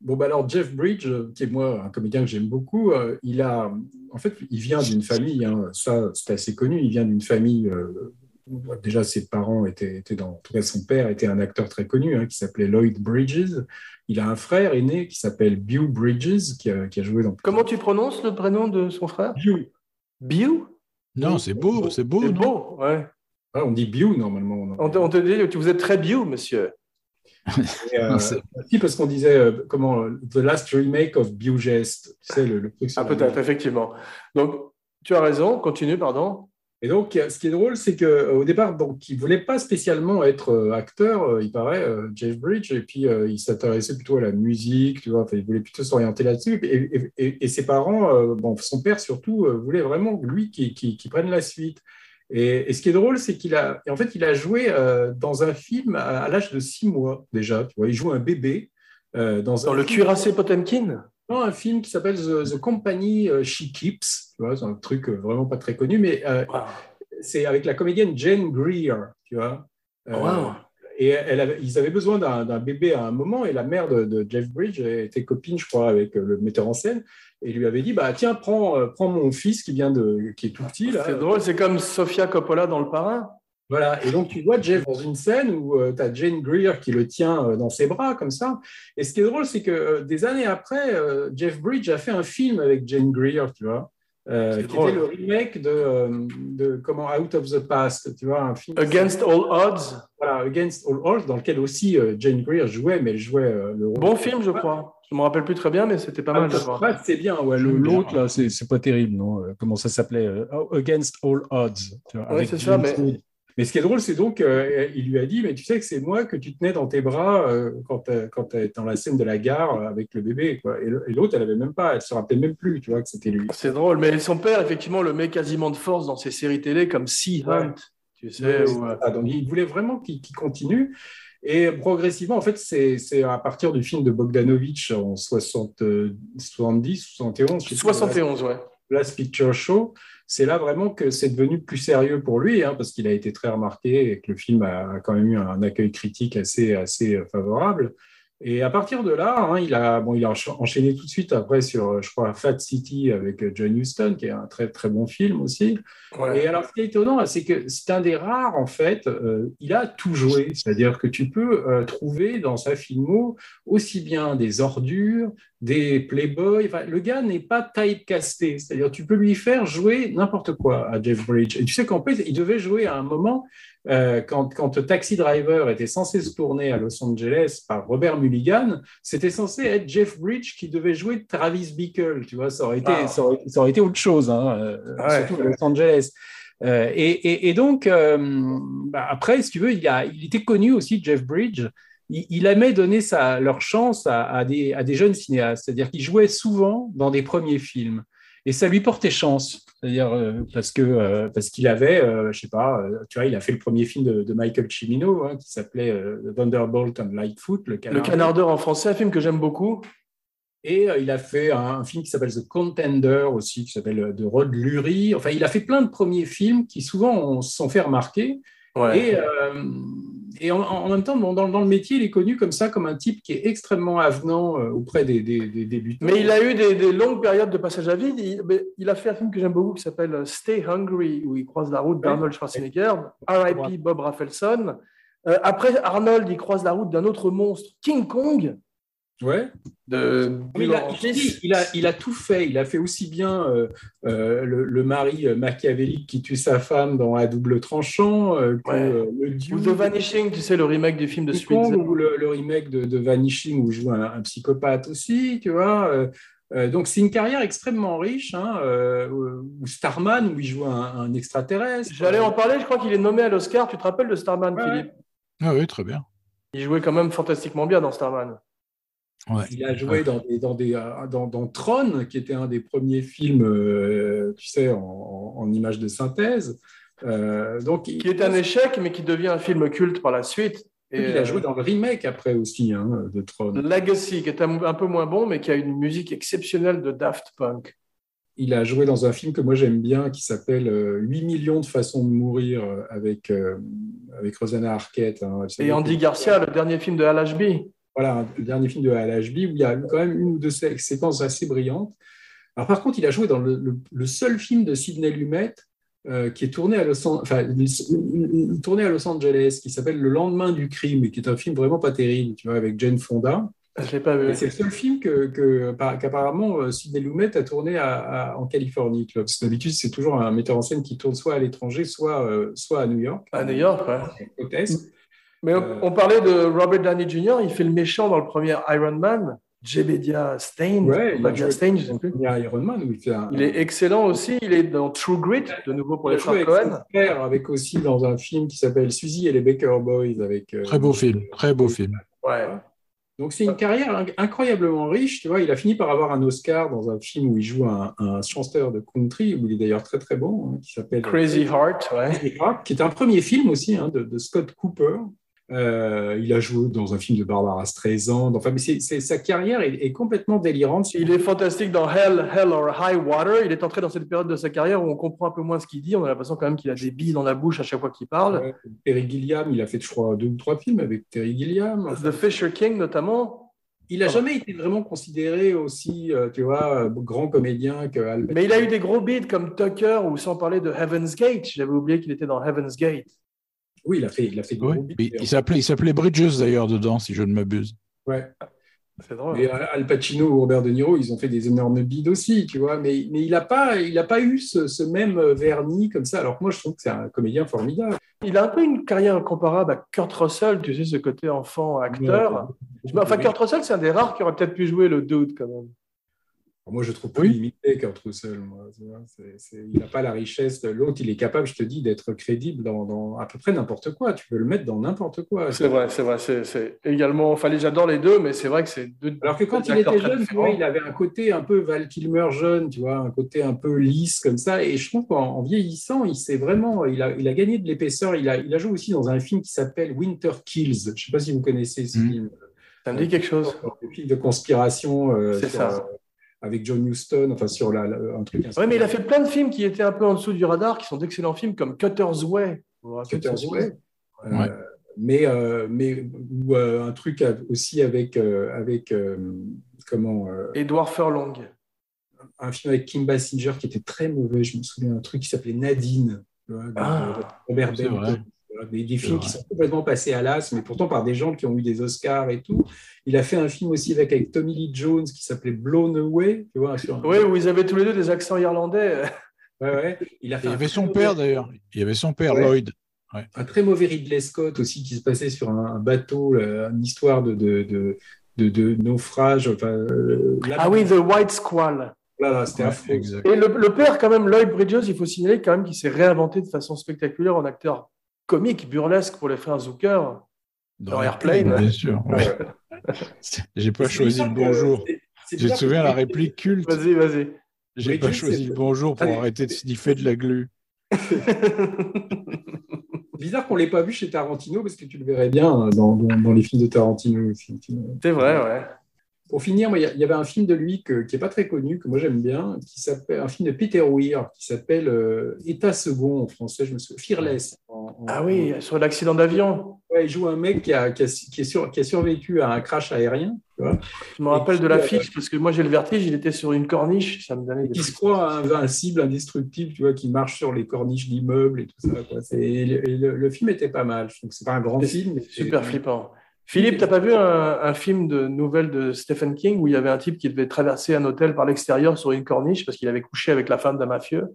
Bon, bah alors, Jeff Bridge, euh, qui est moi un comédien que j'aime beaucoup, euh, il a, en fait, il vient d'une famille, hein, ça c'est assez connu, il vient d'une famille, euh, déjà ses parents étaient, étaient dans, en tout cas son père était un acteur très connu hein, qui s'appelait Lloyd Bridges. Il a un frère aîné qui s'appelle Bew Bridges, qui a, qui a joué dans. Comment tu prononces le prénom de son frère? Bew. Bew? Non, c'est beau, c'est beau. C'est beau, ouais. Ah, on dit Bew normalement. en On te, on te dit que vous êtes très Bew, monsieur. Et, euh, parce qu'on disait euh, comment The Last Remake of Bewgest, tu sais le, le truc. sur Ah, peut-être, effectivement. Donc, tu as raison, continue, pardon. Et donc, ce qui est drôle, c'est qu'au départ, donc, il ne voulait pas spécialement être euh, acteur, euh, il paraît, euh, Jeff Bridge, et puis euh, il s'intéressait plutôt à la musique, tu vois, enfin, il voulait plutôt s'orienter là-dessus. Et, et- et- et ses parents, euh, bon, son père surtout, euh, voulait vraiment, lui, qui, qui, qui prenne la suite. Et, ce qui est drôle, c'est qu'il a, en fait, il a joué euh, dans un film à, l'âge de six mois déjà, tu vois, il joue un bébé. euh, dans, Dans un le film- cuirassé Potemkin? Non, un film qui s'appelle The, The Company euh, She Keeps, c'est un truc euh, vraiment pas très connu, mais euh, Wow. c'est avec la comédienne Jane Greer, tu vois. Euh, Wow. Et elle avait- ils avaient besoin d'un bébé à un moment, et la mère de, de Jeff Bridge était copine, je crois, avec le metteur en scène, et lui avait dit bah tiens prends prends mon fils qui vient de qui est tout petit là. C'est drôle, c'est comme Sofia Coppola dans Le Parrain. Voilà, et donc tu vois Jeff dans une scène où tu as Jane Greer qui le tient euh, dans ses bras comme ça. Et ce qui est drôle, c'est que euh, des années après, euh, Jeff Bridge a fait un film avec Jane Greer, tu vois, euh, qui drôle. était le remake de, euh, de comment Out of the Past, tu vois, un film Against All Odds. voilà, Against All Odds, dans lequel aussi euh, Jane Greer jouait, mais elle jouait euh, le rôle. Bon film, je crois. Je me rappelle plus très bien, mais c'était pas Out mal, crois. Past, c'est bien, ouais. L'autre, là, c'est pas terrible, non Euh, Comment ça s'appelait euh, Against All Odds. avec c'est ça, mais-. Mais ce qui est drôle, c'est donc, euh, il lui a dit, mais tu sais que c'est moi que tu tenais dans tes bras euh, quand tu es dans la scène de la gare euh, avec le bébé. Quoi. Et l'autre, elle avait même pas, elle se rappelait même plus, tu vois, que c'était lui. C'est drôle, mais son père, effectivement, le met quasiment de force dans ses séries télé comme Sea Hunt. Tu sais, Ouais, euh, donc, il voulait vraiment qu'il continue. Et progressivement, en fait, c'est à partir du film de Bogdanovich en 60, euh, 70, 71. je sais plus, 71, ouais. Last Picture Show, c'est là vraiment que c'est devenu plus sérieux pour lui, hein, parce qu'il a été très remarqué et que le film a, quand même eu un accueil critique assez, assez euh, favorable. Et à partir de là, hein, il, a, bon, il a encha- enchaîné tout de suite après sur, euh, je crois, Fat City avec euh, John Huston, qui est un très, très bon film aussi. Ouais. Et alors, ce qui est étonnant, c'est que c'est un des rares, en fait, euh, il a tout joué. C'est-à-dire que tu peux euh, trouver dans sa filmo aussi bien des ordures, des playboys. Enfin, le gars n'est pas typecasté. C'est-à-dire tu peux lui faire jouer n'importe quoi à Jeff Bridge. Et tu sais qu'en plus, il devait jouer à un moment, euh, quand, quand Taxi Driver était censé se tourner à Los Angeles par Robert Mulligan, c'était censé être Jeff Bridge qui devait jouer Travis Bickle. Tu vois, ça aurait été, ça aurait, ça aurait été autre chose, hein, euh, Ouais. surtout à Los Angeles. Euh, et, et- et donc, euh, bah, après, si tu veux, il, a, il était connu aussi, Jeff Bridge. Il, il aimait donner sa, leur chance à, à des, à des jeunes cinéastes. C'est-à-dire qu'il jouait souvent dans des premiers films. Et ça lui portait chance. C'est-à-dire euh, parce que euh, parce qu'il avait, euh, je sais pas, euh, tu vois, il a fait le premier film de, de Michael Cimino hein, qui s'appelait Thunderbolt and Lightfoot, le Le canard. En français, un film que j'aime beaucoup. Et il a fait un, un film qui s'appelle The Contender aussi, qui s'appelle de Rod Lurie. Enfin, il a fait plein de premiers films qui souvent on se sont fait remarquer. Ouais. Et, et en, en même temps, dans, dans le métier, il est connu comme ça, comme un type qui est extrêmement avenant euh, auprès des, des, des débutants. Mais il a eu des, des longues périodes de passage à vide. Il a fait un film que j'aime beaucoup qui s'appelle euh, Stay Hungry, où il croise la route d'Arnold Schwarzenegger, R.I.P. Bob Rafelson. Euh, après, Arnold, il croise la route d'un autre monstre, King Kong, Ouais. de il, a, il, dit, il, a, il a tout fait. Il a fait aussi bien euh, euh, le, le mari euh, machiavélique qui tue sa femme dans À double tranchant euh, que Ouais. euh, le ou The Vanishing, tu sais, le remake du film de Kong, ou le, le remake de, de Vanishing où il joue un, un psychopathe aussi, tu vois. Euh, euh, donc c'est une carrière extrêmement riche. Hein, euh, ou Starman où il joue un, un extraterrestre. J'allais en parler, je crois qu'il est nommé à l'Oscar. Tu te rappelles de Starman, Ouais, Philippe? Ah oui, très bien. Il jouait quand même fantastiquement bien dans Starman. Ouais. Il a joué dans, des, dans, des, euh, dans, dans Tron, qui était un des premiers films, euh, tu sais, en, en, en images de synthèse. Euh, donc, Qui est un échec, mais qui devient un film culte par la suite. Et il a joué dans le remake après aussi hein, de Tron. Legacy, qui est un, un peu moins bon, mais qui a une musique exceptionnelle de Daft Punk. Il a joué dans un film que moi j'aime bien qui s'appelle euh, 8 millions de façons de mourir avec, euh, avec Rosanna Arquette. hein. Et Andy Garcia, le dernier film de Al HB. Voilà, le dernier film de LHB où il y a quand même une ou deux sé- séquences assez brillantes. Alors, par contre, il a joué dans le, le- le seul film de Sidney Lumet euh, qui est tourné à, Los An- enfin, il- tourné à Los Angeles, qui s'appelle Le lendemain du crime, et qui est un film vraiment pas terrible, tu vois, avec Jane Fonda. Je l'ai pas vu. Et c'est le seul film que, que- qu'apparemment euh, Sidney Lumet a tourné à- à- en Californie. tu vois, parce que d'habitude, c'est toujours un metteur en scène qui tourne soit à l'étranger, soit, euh, soit à New York. À New York, ouais. Est. Mais on, Euh, on parlait de Robert Downey Jr., il fait le méchant dans le premier Iron Man, Jebedia Stein. Ouais, il a Jebedia joué Stein, je sais plus. Il y a Iron Man où il fait un, Il est excellent aussi, il est dans True Grit, de nouveau pour Il les frères avec Cohen. frère, avec aussi dans un film qui s'appelle Suzy et les Baker Boys. Avec, euh, Très beau film, très beau film. Ouais. Donc c'est une carrière inc- incroyablement riche. Tu vois, il a fini par avoir un Oscar dans un film où il joue un, un chanteur de country, où il est d'ailleurs très très bon, hein, qui s'appelle Crazy Heart, ouais. Crazy Heart, qui est un premier film aussi hein, de, de Scott Cooper. Euh, il a joué dans un film de Barbara Streisand. Enfin, mais c'est- sa carrière est, est complètement délirante. Il est fantastique dans Hell, Hell or High Water. Il est entré dans cette période de sa carrière où on comprend un peu moins ce qu'il dit. On a l'impression quand même qu'il a des billes dans la bouche à chaque fois qu'il parle. Ouais, Terry Gilliam, il a fait, je crois, deux ou trois films avec Terry Gilliam. The Fisher King, notamment. Il n'a jamais été vraiment considéré aussi, euh, tu vois, grand comédien que Al Mais il a eu des gros beats comme Tucker ou sans parler de Heaven's Gate. J'avais oublié qu'il était dans Heaven's Gate. Oui, il a fait, il a fait des Oui. gros beats, Il, s'appelait, il s'appelait Bridges d'ailleurs dedans, si je ne m'abuse. Ouais. C'est drôle. Et euh, Al Pacino ou Robert De Niro, ils ont fait des énormes bides aussi, tu vois. Mais, mais il n'a pas, il a pas eu ce, ce même vernis comme ça. Alors que moi, je trouve que c'est un comédien formidable. Il a un peu une carrière comparable à Kurt Russell, tu sais, ce côté enfant acteur. Mais Enfin, Kurt Russell, c'est un des rares qui aurait peut-être pu jouer le dude quand même. Moi, je trouve plus Oui. limité. C'est- c'est- il n'a pas la richesse de l'autre. Il est capable, je te dis, d'être crédible dans, dans à peu près n'importe quoi. Tu peux le mettre dans n'importe quoi. C'est vrai, c'est vrai. C'est, également. Fallait, j'adore les deux, mais c'est vrai que c'est deux. Alors que quand il était jeune, tu vois, différents. il avait un côté un peu Val Kilmer jeune, tu vois, un côté un peu lisse comme ça. Et je trouve qu'en en vieillissant, il s'est vraiment, il a, il a gagné de l'épaisseur. Il a, il a joué aussi dans un film qui s'appelle Winter Kills. Je ne sais pas si vous connaissez ce Mm. film. Ça me dit quelque chose. Un film de conspiration euh, C'est ça. Avec John Huston, enfin sur la, la- un truc. Oui, mais il a fait plein de films qui étaient un peu en dessous du radar, qui sont d'excellents films comme Cutter's Way. Cutter's Way. Euh, Ouais. Mais, euh, mais ou, euh, un truc aussi avec, euh, avec euh, comment euh, Edward Furlong. un film avec Kim Basinger qui était très mauvais. Je me souviens un truc qui s'appelait Nadine. Ah, Robert. Voilà, Des, des films vrai. qui sont complètement passés à l'as, mais pourtant par des gens qui ont eu des Oscars et tout. Il a fait un film aussi avec, avec Tommy Lee Jones qui s'appelait Blown Away. Tu vois, sur un- Oui, où ils avaient tous les deux des accents irlandais. Ouais, ouais. Il a fait Il y avait son père d'ailleurs. Il y avait son père, Ouais. Lloyd. un très mauvais Ridley Scott aussi qui se passait sur un, un bateau, là, une histoire de, de, de, de, de naufrage. Enfin, euh, Ah oui, The White Squall. là, là, c'était Ouais. Et le, le père, quand même, Lloyd Bridges, il faut signaler quand même qu'il s'est réinventé de façon spectaculaire en acteur comique, burlesque pour les frères Zucker. Dans Airplane. Bien sûr. ouais. J'ai pas choisi le bonjour. souviens que- la réplique culte. Vas-y, vas-y. J'ai pas choisi le bonjour pour Allez. arrêter de sniffer de la glu. Bizarre qu'on ne l'ait pas vu chez Tarantino parce que tu le verrais bien euh, dans, dans, dans les films de Tarantino aussi. C'est vrai, ouais. Pour finir, il y avait un film de lui que- qui n'est pas très connu, que moi j'aime bien, qui s'appelle un film de Peter Weir qui s'appelle euh, État second en français, je me souviens, Fearless. en- en- Ah oui, sur l'accident d'avion. Ouais, il joue un mec qui a, qui a- qui est sur- qui a survécu à un crash aérien, tu vois, Je me rappelle de l'affiche parce que moi j'ai le vertige, il était sur une corniche, ça me donnait des qui se croit invincible, indestructible, tu vois, qui marche sur les corniches d'immeubles et tout ça. Quoi. C'est- Et le, et le- le film était pas mal. Que c'est pas un grand film. mais Super flippant. Philippe, t'as pas vu un, un film de nouvelles de Stephen King où il y avait un type qui devait traverser un hôtel par l'extérieur sur une corniche parce qu'il avait couché avec la femme d'un mafieux?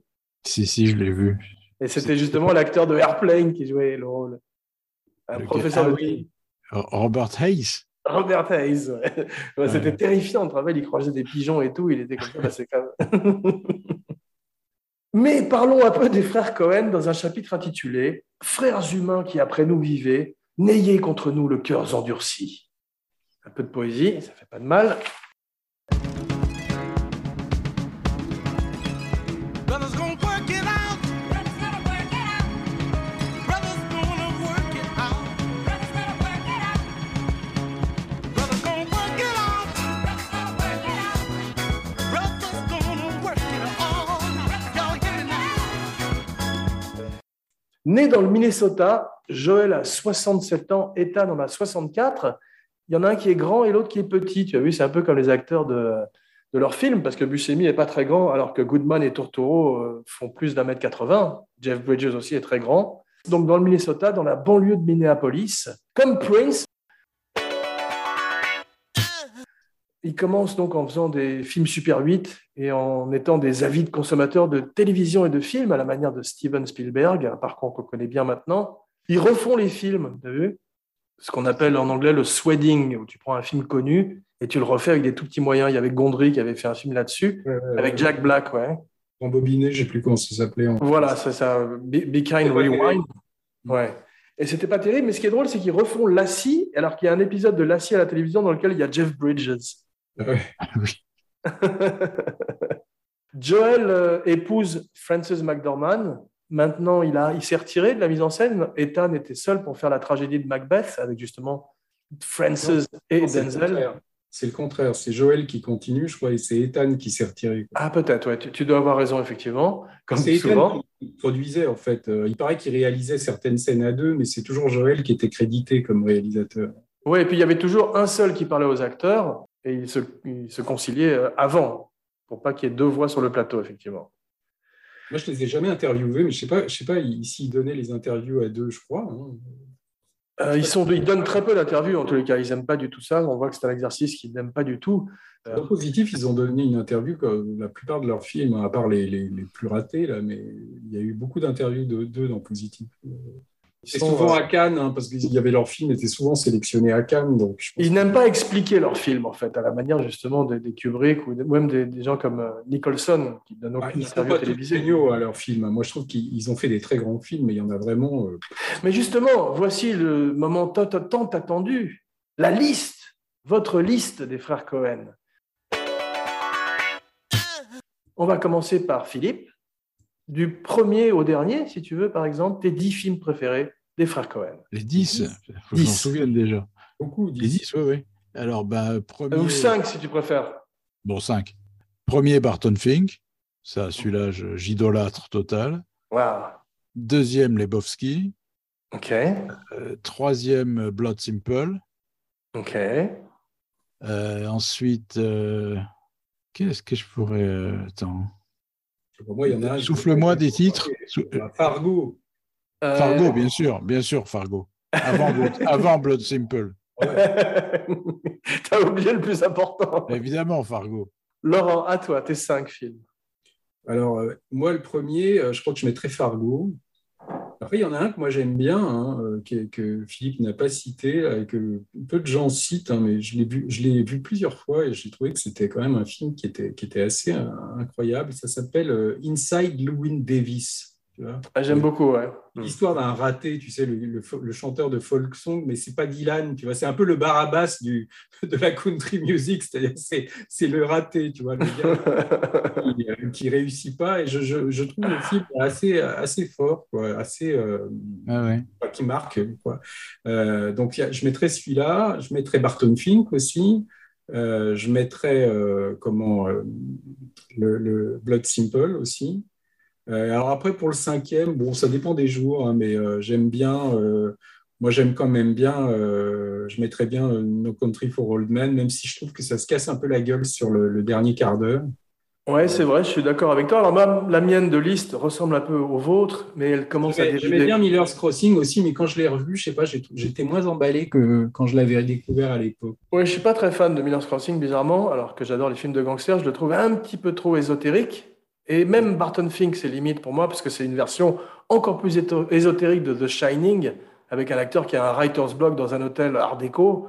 Si, si, je l'ai vu. Et c'était justement l'acteur de Airplane qui jouait le rôle. Un professeur Ah de oui. Robert Hayes. Robert Hayes. ouais. Ouais, C'était Ouais. terrifiant. On il croisait des pigeons et tout. Il était comme ça. bah, c'est quand même- Mais parlons un peu des frères Cohen dans un chapitre intitulé Frères humains qui après nous vivaient, n'ayez contre nous le cœur endurci. Un peu de poésie, ça fait pas de mal. Né dans le Minnesota, Joël a 67 ans, Ethan en a 64. Il y en a un qui est grand et l'autre qui est petit. Tu as vu, c'est un peu comme les acteurs de, de leur film, parce que Buscemi n'est pas très grand, alors que Goodman et Tortoro euh, font plus d'un mètre 80. Jeff Bridges aussi est très grand. Donc dans le Minnesota, dans la banlieue de Minneapolis, comme Prince, il commence donc en faisant des films Super 8 et en étant des avides consommateurs de télévision et de films à la manière de Steven Spielberg, un parcours qu'on connaît bien maintenant. Ils refont les films, tu as vu? Ce qu'on appelle en anglais le sweating, où tu prends un film connu et tu le refais avec des tout petits moyens. Il y avait Gondry qui avait fait un film là-dessus, Ouais, ouais, avec ouais. Jack Black, ouais. Rembobiné, je sais plus comment ça s'appelait. en- Voilà, c'est ça, Be, Be Kind Rewind. Ouais. Et c'était pas terrible, mais ce qui est drôle, c'est qu'ils refont Lassie, alors qu'il y a un épisode de Lassie à la télévision dans lequel il y a Jeff Bridges. Oui. Joel euh, épouse Frances McDormand. Maintenant, il, a, il s'est retiré de la mise en scène. Ethan était seul pour faire la tragédie de Macbeth avec justement Frances et Non, Denzel. C'est le contraire. C'est Joël qui continue, je crois, et c'est Ethan qui s'est retiré. Ah, peut-être, ouais, tu, tu dois avoir raison, effectivement. Comme C'est souvent. Ethan qui produisait, en fait. Euh, Il paraît qu'il réalisait certaines scènes à deux, mais c'est toujours Joël qui était crédité comme réalisateur. Oui, et puis il y avait toujours un seul qui parlait aux acteurs et ils se, ils se conciliaient euh, avant pour pas qu'il y ait deux voix sur le plateau, effectivement. Moi, je les ai jamais interviewés, mais je sais pas, je sais pas s'ils donnaient les interviews à deux, je crois. hein. Euh, ils, sont, ils donnent très peu d'interviews, en tous les cas. Ils n'aiment pas du tout ça. On voit que c'est un exercice qu'ils n'aiment pas du tout. Euh, En positif, ils ont donné une interview comme la plupart de leurs films, à part les, les- les plus ratés, là, mais il y a eu beaucoup d'interviews de- d'eux dans positif. C'est souvent euh, à Cannes, hein, parce qu'il y avait leurs films étaient souvent sélectionnés à Cannes, donc je pense Ils n'aiment pas expliquer leurs films, en fait, à la manière justement des, des Kubrick ou même des, des gens comme euh, Nicholson qui donnent Ah, aucune ils pas tous télévisée. géniaux à leurs films. Moi, je trouve qu'ils ils ont fait des très grands films, mais il y en a vraiment. euh, Mais justement, voici le moment tant attendu. La liste, votre liste des frères Cohen. On va commencer par Philippe. Du premier au dernier, si tu veux, par exemple, tes dix films préférés des frères Cohen. Les 10, faut que je m'en Dix. souvienne déjà. beaucoup. Les 10, oui, oui. Alors, bah, premier. Ou cinq, si tu préfères. Bon, 5. Premier, Barton Fink. Ça, celui-là, je- j'idolâtre total. Waouh. Deuxième, Lebowski. Ok. Euh, troisième, Blood Simple. Ok. Euh, ensuite, euh, qu'est-ce que je pourrais. attends. Pour moi, il y en a un- Souffle-moi des titres. Fargo. Euh, Fargo, bien sûr, bien sûr, Fargo. Avant Blood, avant Blood Simple. T'as oublié le plus important. Évidemment, Fargo. Laurent, à toi, tes cinq films. Alors, euh, moi, le premier, euh, je crois que je mettrais Fargo. Après, il y en a un que moi j'aime bien, hein, euh, que, Philippe n'a pas cité, euh, que peu de gens citent, hein, mais je l'ai vu, plusieurs fois et j'ai trouvé que c'était quand même un film qui était, qui était assez euh, incroyable. Ça s'appelle Inside Llewyn Davis. Ah, J'aime beaucoup, ouais. L'histoire d'un raté, tu sais, le, le chanteur de folk song, mais c'est pas Dylan, tu vois, c'est un peu le Barabbas du, de la country music, c'est-à-dire c'est, c'est le raté, tu vois, le gars qui, euh, qui réussit pas. Et je, je, je trouve le film assez, assez fort, quoi, assez, euh, Ah ouais. qui marque, quoi. Euh, donc a- je mettrais celui-là, je mettrais Barton Fink aussi. Euh, je mettrais euh, comment euh, le, le Blood Simple aussi. Euh, alors après pour le cinquième, bon ça dépend des jours, hein, mais euh, j'aime bien euh, moi, j'aime quand même bien, je mettrais bien No Country for Old Men, même si je trouve que ça se casse un peu la gueule sur le, le dernier quart d'heure. Ouais, c'est vrai, je suis d'accord avec toi. Alors, moi, la mienne de liste ressemble un peu au vôtre, mais elle commence à J'aimais j'aimais dériver. bien Miller's Crossing aussi, mais quand je l'ai revu, je sais pas, j'étais moins emballé que quand je l'avais découvert à l'époque. Ouais, je suis pas très fan de Miller's Crossing, bizarrement, alors que j'adore les films de gangsters. Je le trouve un petit peu trop ésotérique. Et même Barton Fink, c'est limite pour moi, parce que c'est une version encore plus ésotérique de The Shining, avec un acteur qui a un writer's block dans un hôtel art déco,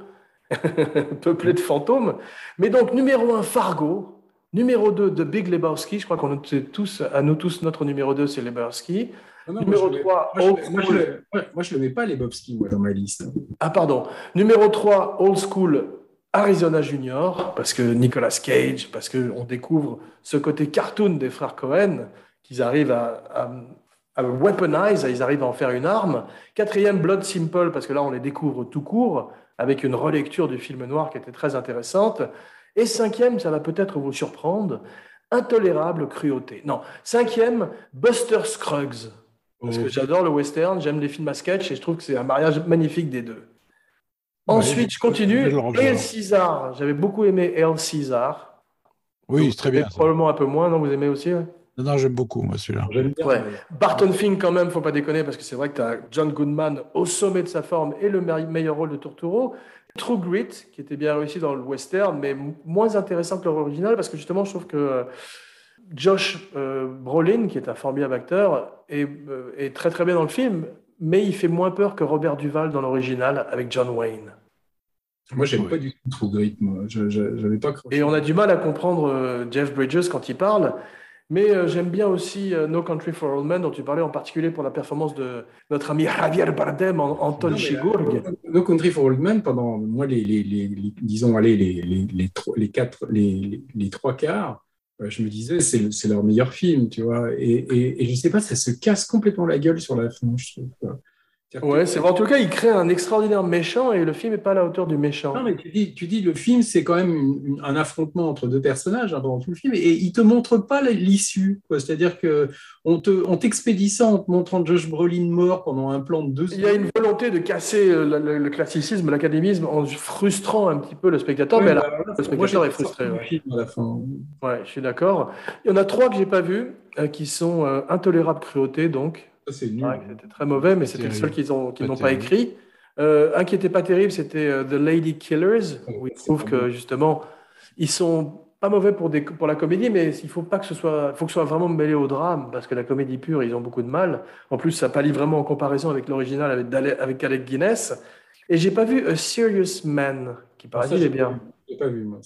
peuplé de fantômes. Mais donc, numéro 1, Fargo. Numéro 2, The Big Lebowski. Je crois qu'on tous, à nous tous, notre numéro 2, c'est Lebowski. Non, non, Numéro moi, je le- 3, moi, je Old le- moi, je moi, je le mets pas moi dans ma liste. Ah, pardon. Numéro 3, Old School, Arizona Junior, parce que Nicolas Cage, parce qu'on découvre ce côté cartoon des frères Cohen, qu'ils arrivent à, à, à weaponize, ils arrivent à en faire une arme. Quatrième, Blood Simple, parce que là, on les découvre tout court, avec une relecture du film noir qui était très intéressante. Et cinquième, ça va peut-être vous surprendre, Intolérable cruauté. Non, cinquième, Buster Scruggs. Parce que j'adore le western, j'aime les films à sketch et je trouve que c'est un mariage magnifique des deux. Ensuite, je continue. El César. J'avais beaucoup aimé El César. Oui, c'est très bien. ça. Probablement un peu moins, non Vous aimez aussi ouais? Non, non, j'aime beaucoup, moi, celui-là. Ouais. Barton Fink, quand même, faut pas déconner, parce que c'est vrai que tu as John Goodman au sommet de sa forme et le me- meilleur rôle de Turturro. True Grit, qui était bien réussi dans le western, mais moins intéressant que l'original, parce que justement, je trouve que euh, Josh euh, Brolin, qui est un formidable acteur, est, euh, est très très bien dans le film, mais il fait moins peur que Robert Duval dans l'original avec John Wayne. Moi, j'aime Ouais. pas du tout True Grit, moi. Je- pas. Et on a du mal à comprendre euh, Jeff Bridges quand il parle. Mais euh, j'aime bien aussi euh, No Country for Old Men, dont tu parlais en particulier pour la performance de notre ami Javier Bardem en Anton Non, euh, No Country for Old Men, pendant moi, les, les, les, les- disons, allez, les, les, les, tro- les quatre, les, les, les trois quarts, je me disais, c'est le- c'est leur meilleur film, tu vois. Et, et, je sais pas, ça se casse complètement la gueule sur la fin, je trouve. Ouais, c'est vrai. En tout cas, il crée un extraordinaire méchant et le film n'est pas à la hauteur du méchant. Non, mais tu dis, tu dis le film, c'est quand même une- une- un affrontement entre deux personnages hein, pendant tout le film, et il te montre pas l'issue. C'est-à-dire que on te, on t'expédie ça en te montrant Josh Brolin mort pendant un plan de deux Il y a une volonté de casser euh, le, le- le classicisme, l'académisme, en frustrant un petit peu le spectateur. mais la- bah, voilà, le spectateur est frustré. ouais. film à la fin. Ouais, je suis d'accord. Il y en a trois que j'ai pas vus, euh, qui sont euh, Intolérable cruauté, donc. C'est nul. Ouais, c'était très mauvais, mais c'était le seul qu'ils Pas n'ont pas terrible. écrit. Euh, un qui n'était pas terrible, c'était euh, The Lady Killers, où ils c'est trouvent pas que justement, ils sont pas mauvais pour, des, pour la comédie, mais il faut pas que ce soit, faut que ce soit vraiment mêlé au drame, parce que la comédie pure, ils ont beaucoup de mal. En plus, ça pallie vraiment en comparaison avec l'original, avec, Alec Guinness. Et j'ai pas vu A Serious Man, qui Ça, paraît il est bien. J'ai pas vu, moi.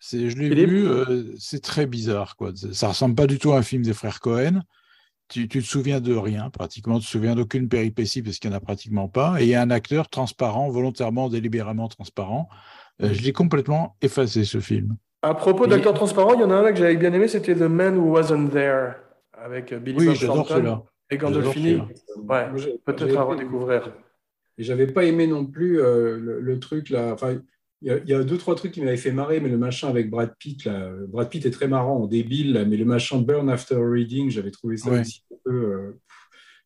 je l'ai vu, euh, c'est très bizarre. Quoi. Ça ressemble pas du tout à un film des frères Cohen. Tu, tu te souviens de rien, pratiquement. Tu te souviens d'aucune péripétie parce qu'il n'y en a pratiquement pas. Et il y a un acteur transparent, volontairement, délibérément transparent. Euh, je l'ai complètement effacé, ce film. À propos d'acteurs transparents, il y en a un là que j'avais bien aimé, c'était The Man Who Wasn't There, avec euh, Billy Oui, Bob j'adore Thornton et Gandolfini. Ouais, peut-être à redécouvrir. Et j'avais pas aimé non plus euh, le, le truc là. Enfin, il y, a- deux trois trucs qui m'avaient fait marrer, mais le machin avec Brad Pitt là, Brad Pitt est très marrant, débile là, mais le machin Burn After Reading, j'avais trouvé ça Ouais. aussi un peu. euh,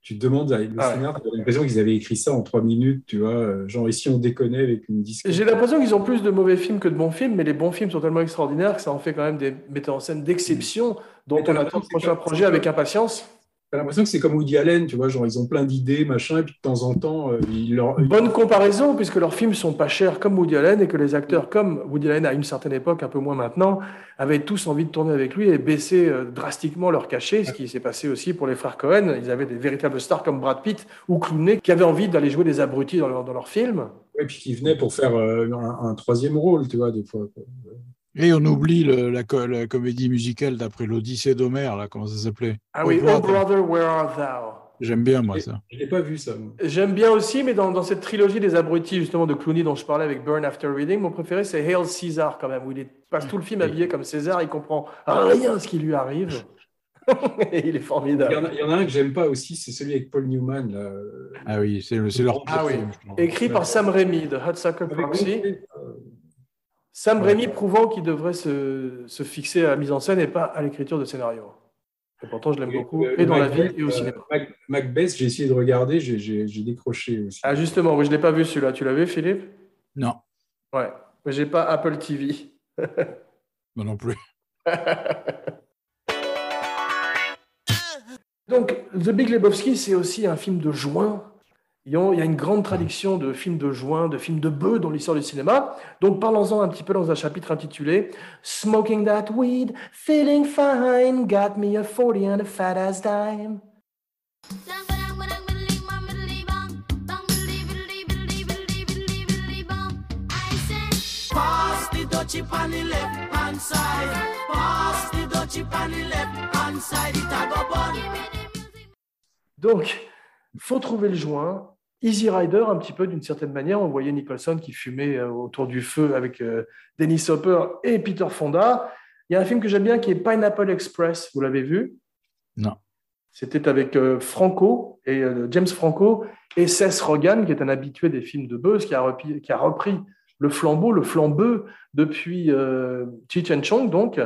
tu te demandes avec le Ah ouais. scénario, t'as l'impression qu'ils avaient écrit ça en trois minutes, tu vois. euh, genre ici on déconnait avec une disque. J'ai l'impression qu'ils ont plus de mauvais films que de bons films, mais les bons films sont tellement extraordinaires que ça en fait quand même des metteurs en scène d'exception dont on attend le prochain projet avec impatience. T'as l'impression que c'est comme Woody Allen, tu vois, genre ils ont plein d'idées, machin, et puis de temps en temps, euh, ils leur. Bonne comparaison, puisque leurs films sont pas chers comme Woody Allen et que les acteurs, comme Woody Allen à une certaine époque, un peu moins maintenant, avaient tous envie de tourner avec lui et baisser euh, drastiquement leur cachet, ce qui s'est passé aussi pour les frères Cohen. Ils avaient des véritables stars comme Brad Pitt ou Clooney qui avaient envie d'aller jouer des abrutis dans, leur- leurs films. Et puis qui venaient pour faire euh, un, un troisième rôle, tu vois, des fois. Et on oublie le- la, co- la comédie musicale d'après l'Odyssée d'Homère, là, comment ça s'appelait? Ah oui, Oh, brother. Where Art Thou? J'aime bien, moi, ça. Je l'ai pas vu ça. J'aime bien aussi, mais dans, dans cette trilogie des abrutis, justement, de Clooney dont je parlais avec Burn After Reading, mon préféré, c'est Hail Caesar, quand même, où il est- passe tout le film habillé comme César, il comprend rien ce qui lui arrive. Et il est Il y, en formidable. a, il y en a un que j'aime pas aussi, c'est celui avec Paul Newman. Là. Ah oui, c'est, leur Ah oui. Écrit par Sam Raimi de Hudsucker Avec Proxy. euh, Sam Raimi prouvant qu'il devrait se, se fixer à la mise en scène et pas à l'écriture de scénario. Et pourtant, je l'aime beaucoup, Euh, et dans la Macbeth, vie et au euh, cinéma. Mac- Macbeth, j'ai essayé de regarder, j'ai- décroché aussi. Ah, justement, oui, je ne l'ai pas vu celui-là. Tu l'as vu, Philippe? Non, Ouais. Mais j'ai pas Apple TV. moi non plus. Donc, The Big Lebowski, c'est aussi un film de juin. Il y a une grande tradition de films de juin, de films de bœufs dans l'histoire du cinéma. Donc, parlons-en un petit peu dans un chapitre intitulé Smoking that weed, feeling fine, got me a 40 and a fat ass dime. Pass the dutchie on the left hand side. Pass the dutchie on the left hand side. It a go bun. Donc, faut trouver le joint. Easy Rider, un petit peu d'une certaine manière. On voyait Nicholson qui fumait euh, autour du feu avec euh, Dennis Hopper et Peter Fonda. Il y a un film que j'aime bien qui est Pineapple Express. Vous l'avez vu? Non. C'était avec euh, Franco et James Franco et Seth Rogen, qui est un habitué des films de Buzz, qui a repris, qui a repris le flambeau, le flambeux depuis euh, Cheech and Chong. Donc,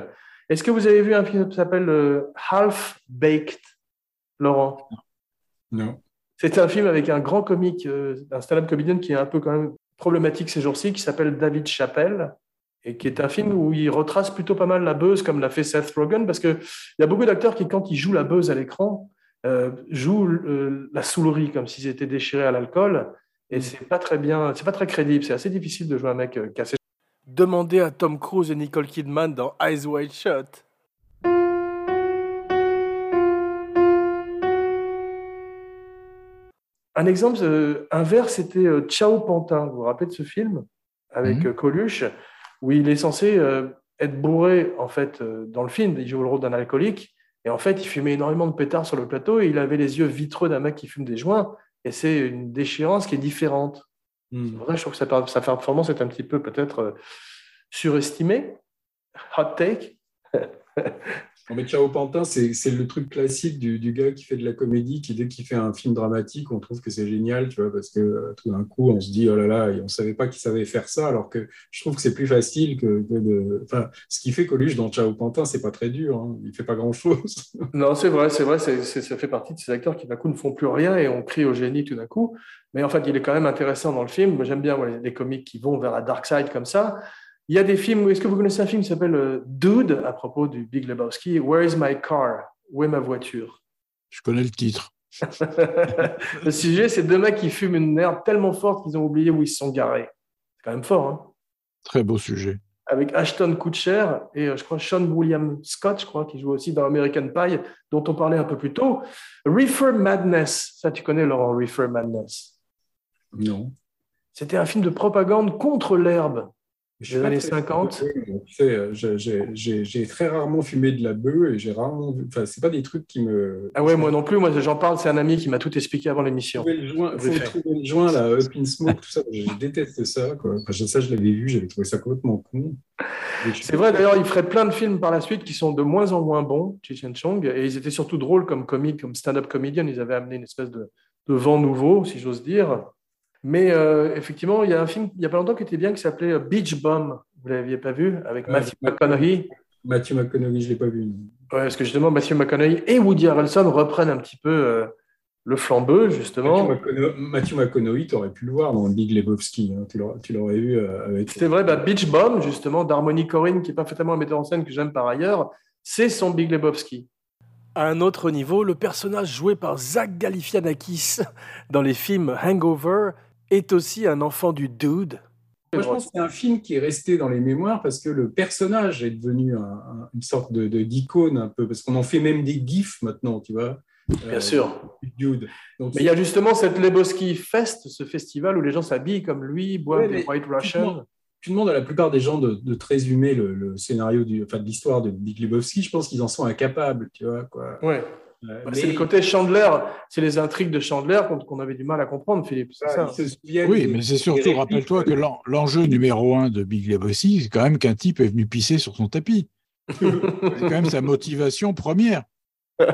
est-ce que vous avez vu un film qui s'appelle euh, Half Baked, Laurent? Non. C'est un film avec un grand comique, euh, un stand-up comédien qui est un peu quand même problématique ces jours-ci, qui s'appelle David Chappelle, et qui est un film où il retrace plutôt pas mal la buzz, comme l'a fait Seth Rogen, parce qu'il y a beaucoup d'acteurs qui, quand ils jouent la buzz à l'écran, euh, jouent euh, la soulerie, comme s'ils étaient déchirés à l'alcool, et c'est pas très bien, c'est pas très crédible, c'est assez difficile de jouer un mec cassé. Demandez à Tom Cruise et Nicole Kidman dans Eyes Wide Shut. Un exemple euh, inverse, c'était euh, Ciao Pantin. Vous vous rappelez de ce film avec Mhm. euh, Coluche, où il est censé être bourré en fait dans le film. Il joue le rôle d'un alcoolique et en fait il fumait énormément de pétards sur le plateau et il avait les yeux vitreux d'un mec qui fume des joints. Et c'est une déchirance qui est différente. C'est que je trouve que sa, per- sa performance est un petit peu peut-être surestimée. Hot take. Non, mais Ciao Pantin, c'est le truc classique du, gars qui fait de la comédie, qui dès qu'il fait un film dramatique, on trouve que c'est génial, tu vois, parce que euh, tout d'un coup, on se dit, oh là là, on savait pas qu'il savait faire ça, alors que je trouve que c'est plus facile que, de. Enfin, ce qui fait Coluche dans Ciao Pantin, c'est pas très dur, hein. il fait pas grand-chose. Non, c'est vrai, c'est vrai, ça fait partie de ces acteurs qui d'un coup ne font plus rien et on crie au génie tout d'un coup. Mais en fait, il est quand même intéressant dans le film. J'aime bien les comiques qui vont vers la dark side comme ça. Il y a des films, est-ce que vous connaissez un film qui s'appelle euh, Dude à propos du Big Lebowski? Where is my car? Où est ma voiture? Je connais le titre. Le sujet, c'est deux mecs qui fument une herbe tellement forte qu'ils ont oublié où ils se sont garés. C'est quand même fort, hein Très beau sujet. avec Ashton Kutcher et euh, je crois Sean William Scott, je crois, qui joue aussi dans American Pie, dont on parlait un peu plus tôt. Reefer Madness, ça tu connais Laurent, Reefer Madness? Non. C'était un film de propagande contre l'herbe. Des années très- 50. Tu sais, euh, j'ai- très rarement fumé de la bœuf et j'ai rarement vu. Enfin, c'est pas des trucs qui me. Ah ouais, moi non plus, moi j'en parle, c'est un ami qui m'a tout expliqué avant l'émission. Je faut trouver le joint, là, Up in Smoke, tout ça. Je déteste ça. Quoi. Enfin, ça, je l'avais vu, j'avais trouvé ça complètement con. C'est vrai, d'ailleurs, il ferait plein de films par la suite qui sont de moins en moins bons, Cheech and Chong, et ils étaient surtout drôles comme comiques, comme stand-up comedian. Ils avaient amené une espèce de, de vent nouveau, si j'ose dire. Mais euh, effectivement, il y a un film, il n'y a pas longtemps, qui était bien, qui s'appelait euh, Beach Bum. Vous ne l'aviez pas vu Avec Ouais, Matthew ouais. McConaughey. Matthew McConaughey, je l'ai pas vu. non. Ouais, parce que justement, Matthew McConaughey et Woody Harrelson reprennent un petit peu euh, le flambeau, justement. Matthew McConaughey, tu aurais pu le voir dans Big Lebowski. hein. Tu l'aurais- tu l'aurais vu euh, avec. C'est vrai, bah, Beach Bum, justement, d'Harmony Korine, qui n'est pas forcément un metteur en scène que j'aime par ailleurs, c'est son Big Lebowski. À un autre niveau, le personnage joué par Zach Galifianakis dans les films Hangover est aussi un enfant du dude. Moi, je pense que c'est un film qui est resté dans les mémoires parce que le personnage est devenu un- un- une sorte de de- d'icône un peu, parce qu'on en fait même des gifs maintenant, tu vois. Bien Euh, sûr. Dude. Donc, Mais il y a justement cette Lebowski Fest, ce festival où les gens s'habillent comme lui, boivent Ouais, des White tu Russian. demandes- tu demandes à la plupart des gens de, de te résumer le, le scénario du, enfin, de l'histoire de Big Lebowski, je pense qu'ils en sont incapables, tu vois. Quoi. Ouais. Euh, Bah, mais C'est le côté Chandler, c'est les intrigues de Chandler qu'on qu'on avait du mal à comprendre, Philippe. Ça. souviennent Oui, mais c'est surtout, rappelle-toi que l'en- l'enjeu numéro un de Big Lebowski, c'est quand même qu'un type est venu pisser sur son tapis. C'est quand même sa motivation première. Faut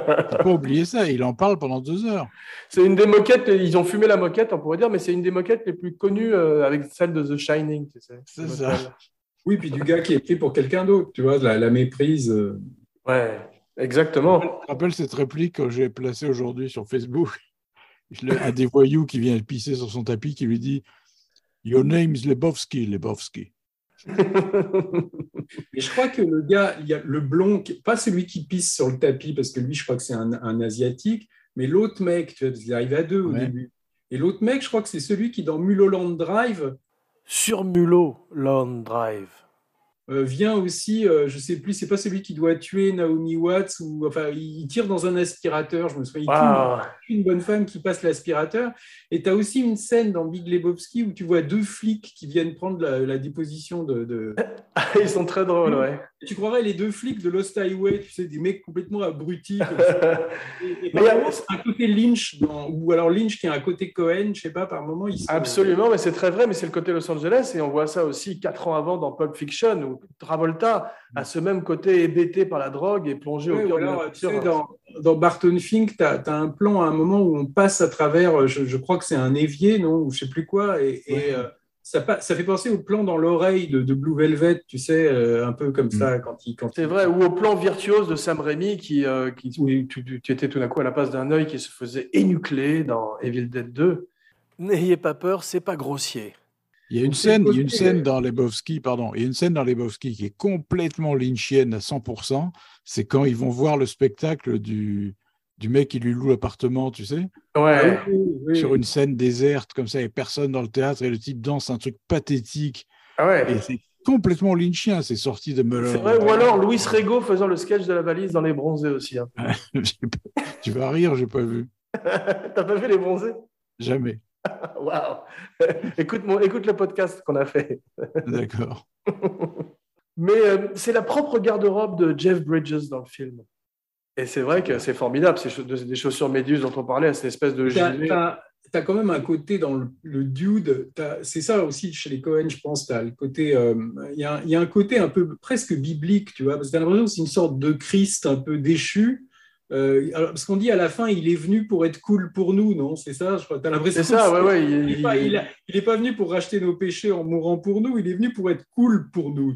pas oublier ça. Il en parle pendant deux heures. C'est une des moquettes, ils ont fumé la moquette, on pourrait dire, mais c'est une des moquettes les plus connues euh, avec celle de The Shining. Tu sais. C'est ça. Oui, puis du gars qui est écrit pour quelqu'un d'autre, tu vois, la, la méprise. euh, Ouais. Exactement. Je me rappelle cette réplique que j'ai placée aujourd'hui sur Facebook. Un des voyous qui vient pisser sur son tapis qui lui dit Your name is Lebowski, Lebowski. Et je crois que le gars, il y a le blond, pas celui qui pisse sur le tapis, parce que lui, je crois que c'est un, un asiatique, mais l'autre mec, tu vois, qu'il arrive à deux au Ouais. début. Et l'autre mec, je crois que c'est celui qui, dans Mulholland Drive, Sur Mulot, Land Drive. Euh, vient aussi, euh, je sais plus, c'est pas celui qui doit tuer Naomi Watts, ou enfin, il tire dans un aspirateur, je me souviens, il tue Waouh. une bonne femme qui passe l'aspirateur. Et tu as aussi une scène dans Big Lebowski où tu vois deux flics qui viennent prendre la, la déposition de, de- Ils sont très drôles, ouais. Tu croirais les deux flics de Lost Highway, tu sais, des mecs complètement abrutis. Et, et Mais il y a- un côté Lynch, dans- ou alors Lynch qui a un côté Cohen, je sais pas, par moment, ils sont- Absolument, mais c'est très vrai, mais c'est le côté Los Angeles, et on voit ça aussi quatre ans avant dans Pulp Fiction, où Travolta a ce même côté hébété par la drogue et plongé au cœur de la tu sais, dans, dans Barton Fink, tu as, un plan à un moment où on passe à travers, je, je crois que c'est un évier, non Ou je sais plus quoi, et, et, Ouais. euh, ça, fait penser au plan dans l'oreille de, de Blue Velvet, tu sais, euh, un peu comme ça, quand il. quand C'est il- vrai, ou au plan virtuose de Sam Raimi, qui, euh, qui, où tu, tu- tu étais tout d'un coup à la place d'un œil qui se faisait énucler dans Evil Dead 2. N'ayez pas peur, c'est pas grossier. Il y a une c'est scène, il y a une scène dans Lebowski, pardon, il y a une scène dans Lebowski qui est complètement lynchienne à 100%. C'est quand ils vont voir le spectacle du, du mec qui lui loue l'appartement, tu sais, Ouais. Ah oui, oui. sur une scène déserte comme ça, et personne dans le théâtre, et le type danse un truc pathétique. Ah ouais. Et c'est complètement lynchien, c'est sorti de C'est Mulholland. vrai, ou alors Louis Rego faisant le sketch de la valise dans Les Bronzés aussi. hein. Tu vas rire, j'ai pas vu. T'as pas vu Les Bronzés? Jamais. Waouh écoute, mon- écoute le podcast qu'on a fait. D'accord. Mais euh, c'est la propre garde-robe de Jeff Bridges dans le film. Et c'est vrai que c'est formidable, ces des chaussures méduses dont on parlait, cette espèce de T'as, gilet. t'as- t'as quand même un côté dans le, le dude, c'est ça aussi chez les Cohen, je pense, le côté, euh, il y, a, il y a un côté un peu presque biblique, tu vois, parce que t'as l'impression que c'est une sorte de Christ un peu déchu. Euh, alors, parce qu'on dit à la fin, il est venu pour être cool pour nous, non? C'est ça, je crois. T'as l'impression C'est ça, que ouais, ouais. il- Il n'est pas, il- il a- il est pas venu pour racheter nos péchés en mourant pour nous, il est venu pour être cool pour nous.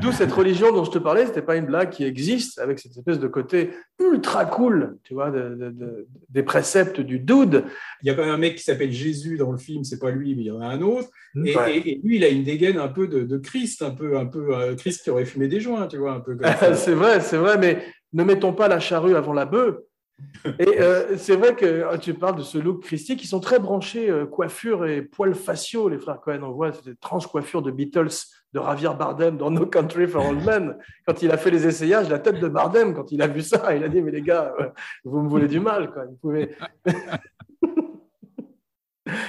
D'où cette religion dont je te parlais, c'était pas une blague qui existe, avec cette espèce de côté ultra cool, tu vois, de- de- de- des préceptes du dude. Il y a quand même un mec qui s'appelle Jésus dans le film, c'est pas lui, mais il y en a un autre. Et, Ouais. et- et lui, il a une dégaine un peu de, de Christ, un peu, un peu euh, Christ qui aurait fumé des joints, tu vois, un peu c'est vrai, c'est vrai, mais ne mettons pas la charrue avant la bœuf. Et euh, c'est vrai que euh, tu parles de ce look christique, ils sont très branchés euh, coiffure et poils faciaux, les frères Cohen. On voit cette étrange coiffure de Beatles, de Javier Bardem dans No Country for Old Men. Quand il a fait les essayages, la tête de Bardem, quand il a vu ça, il a dit Mais les gars, euh, vous me voulez du mal, quoi. Vous pouvez...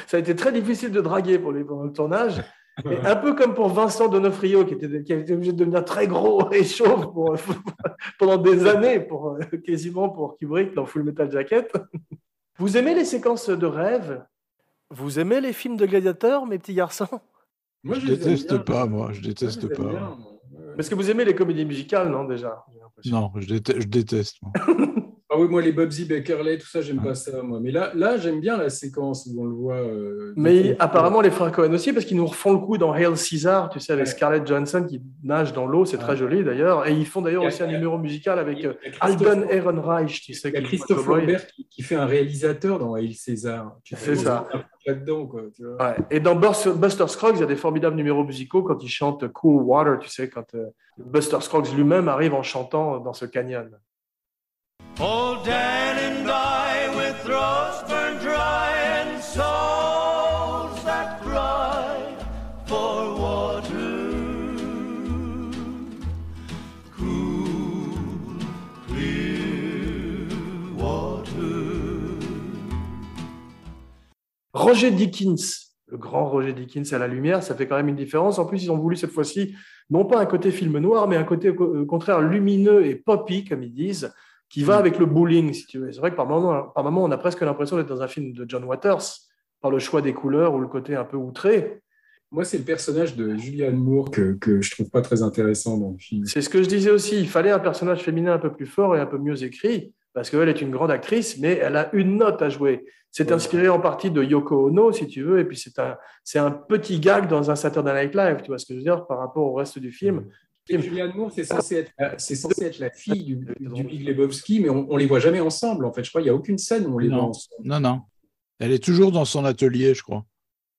ça a été très difficile de draguer pour pendant le tournage. Et un peu comme pour Vincent Donofrio, qui, était, qui a été obligé de devenir très gros et chauve pour- pendant des années, pour, euh, quasiment pour Kubrick dans Full Metal Jacket. Vous aimez les séquences de rêve? Vous aimez les films de gladiateurs, mes petits garçons? Moi, je les aime déteste bien. pas, moi, je Moi, déteste je pas. bien. Parce que vous aimez les comédies musicales, non, déjà? J'ai l'impression. Non, je déteste. Je déteste moi. Ah oui, moi, les Bubsy Beckerley, tout ça, j'aime pas ça, moi. Mais là, là j'aime bien la séquence où on le voit. euh, Mais apparemment, les frères Cohen aussi, parce qu'ils nous refont le coup dans Hail Caesar, tu sais, avec Ouais. Scarlett Johansson qui nage dans l'eau, c'est très joli d'ailleurs. Et ils font d'ailleurs a- aussi un numéro musical avec euh, Alban Ehrenreich, tu sais. Il y a Christophe. Lambert qui, qui fait un réalisateur dans Il César. Tu C'est ça. Là-dedans, quoi. Tu vois. Ouais. Et dans Bus- Buster Scruggs, il y a des formidables numéros musicaux quand il chante Cool Water, tu sais, quand euh, Buster Scruggs lui-même arrive en chantant dans ce canyon. Old Dan and with throats burned dry and souls that cry for water. Cool, clear water. Roger Dickens, le grand Roger Dickens à la lumière, ça fait quand même une différence. En plus, ils ont voulu cette fois-ci, non pas un côté film noir, mais un côté au contraire lumineux et poppy, comme ils disent, qui va avec le bowling, si tu veux. C'est vrai que par moment, par moment, on a presque l'impression d'être dans un film de John Waters, par le choix des couleurs ou le côté un peu outré. Moi, c'est le personnage de Julianne Moore que, que je trouve pas très intéressant dans le film. C'est ce que je disais aussi. Il fallait un personnage féminin un peu plus fort et un peu mieux écrit, parce qu'elle est une grande actrice, mais elle a une note à jouer. C'est Ouais. inspiré en partie de Yoko Ono, si tu veux, et puis c'est un, c'est un petit gag dans un Saturday Night Live, tu vois ce que je veux dire, par rapport au reste du film. Et Julianne Moore, c'est censé, être, euh, c'est censé être la fille du, du Big Lebowski, mais on, on les voit jamais ensemble. En fait, je crois qu'il n'y a aucune scène où on les voit ensemble. Non, non. Elle est toujours dans son atelier, je crois.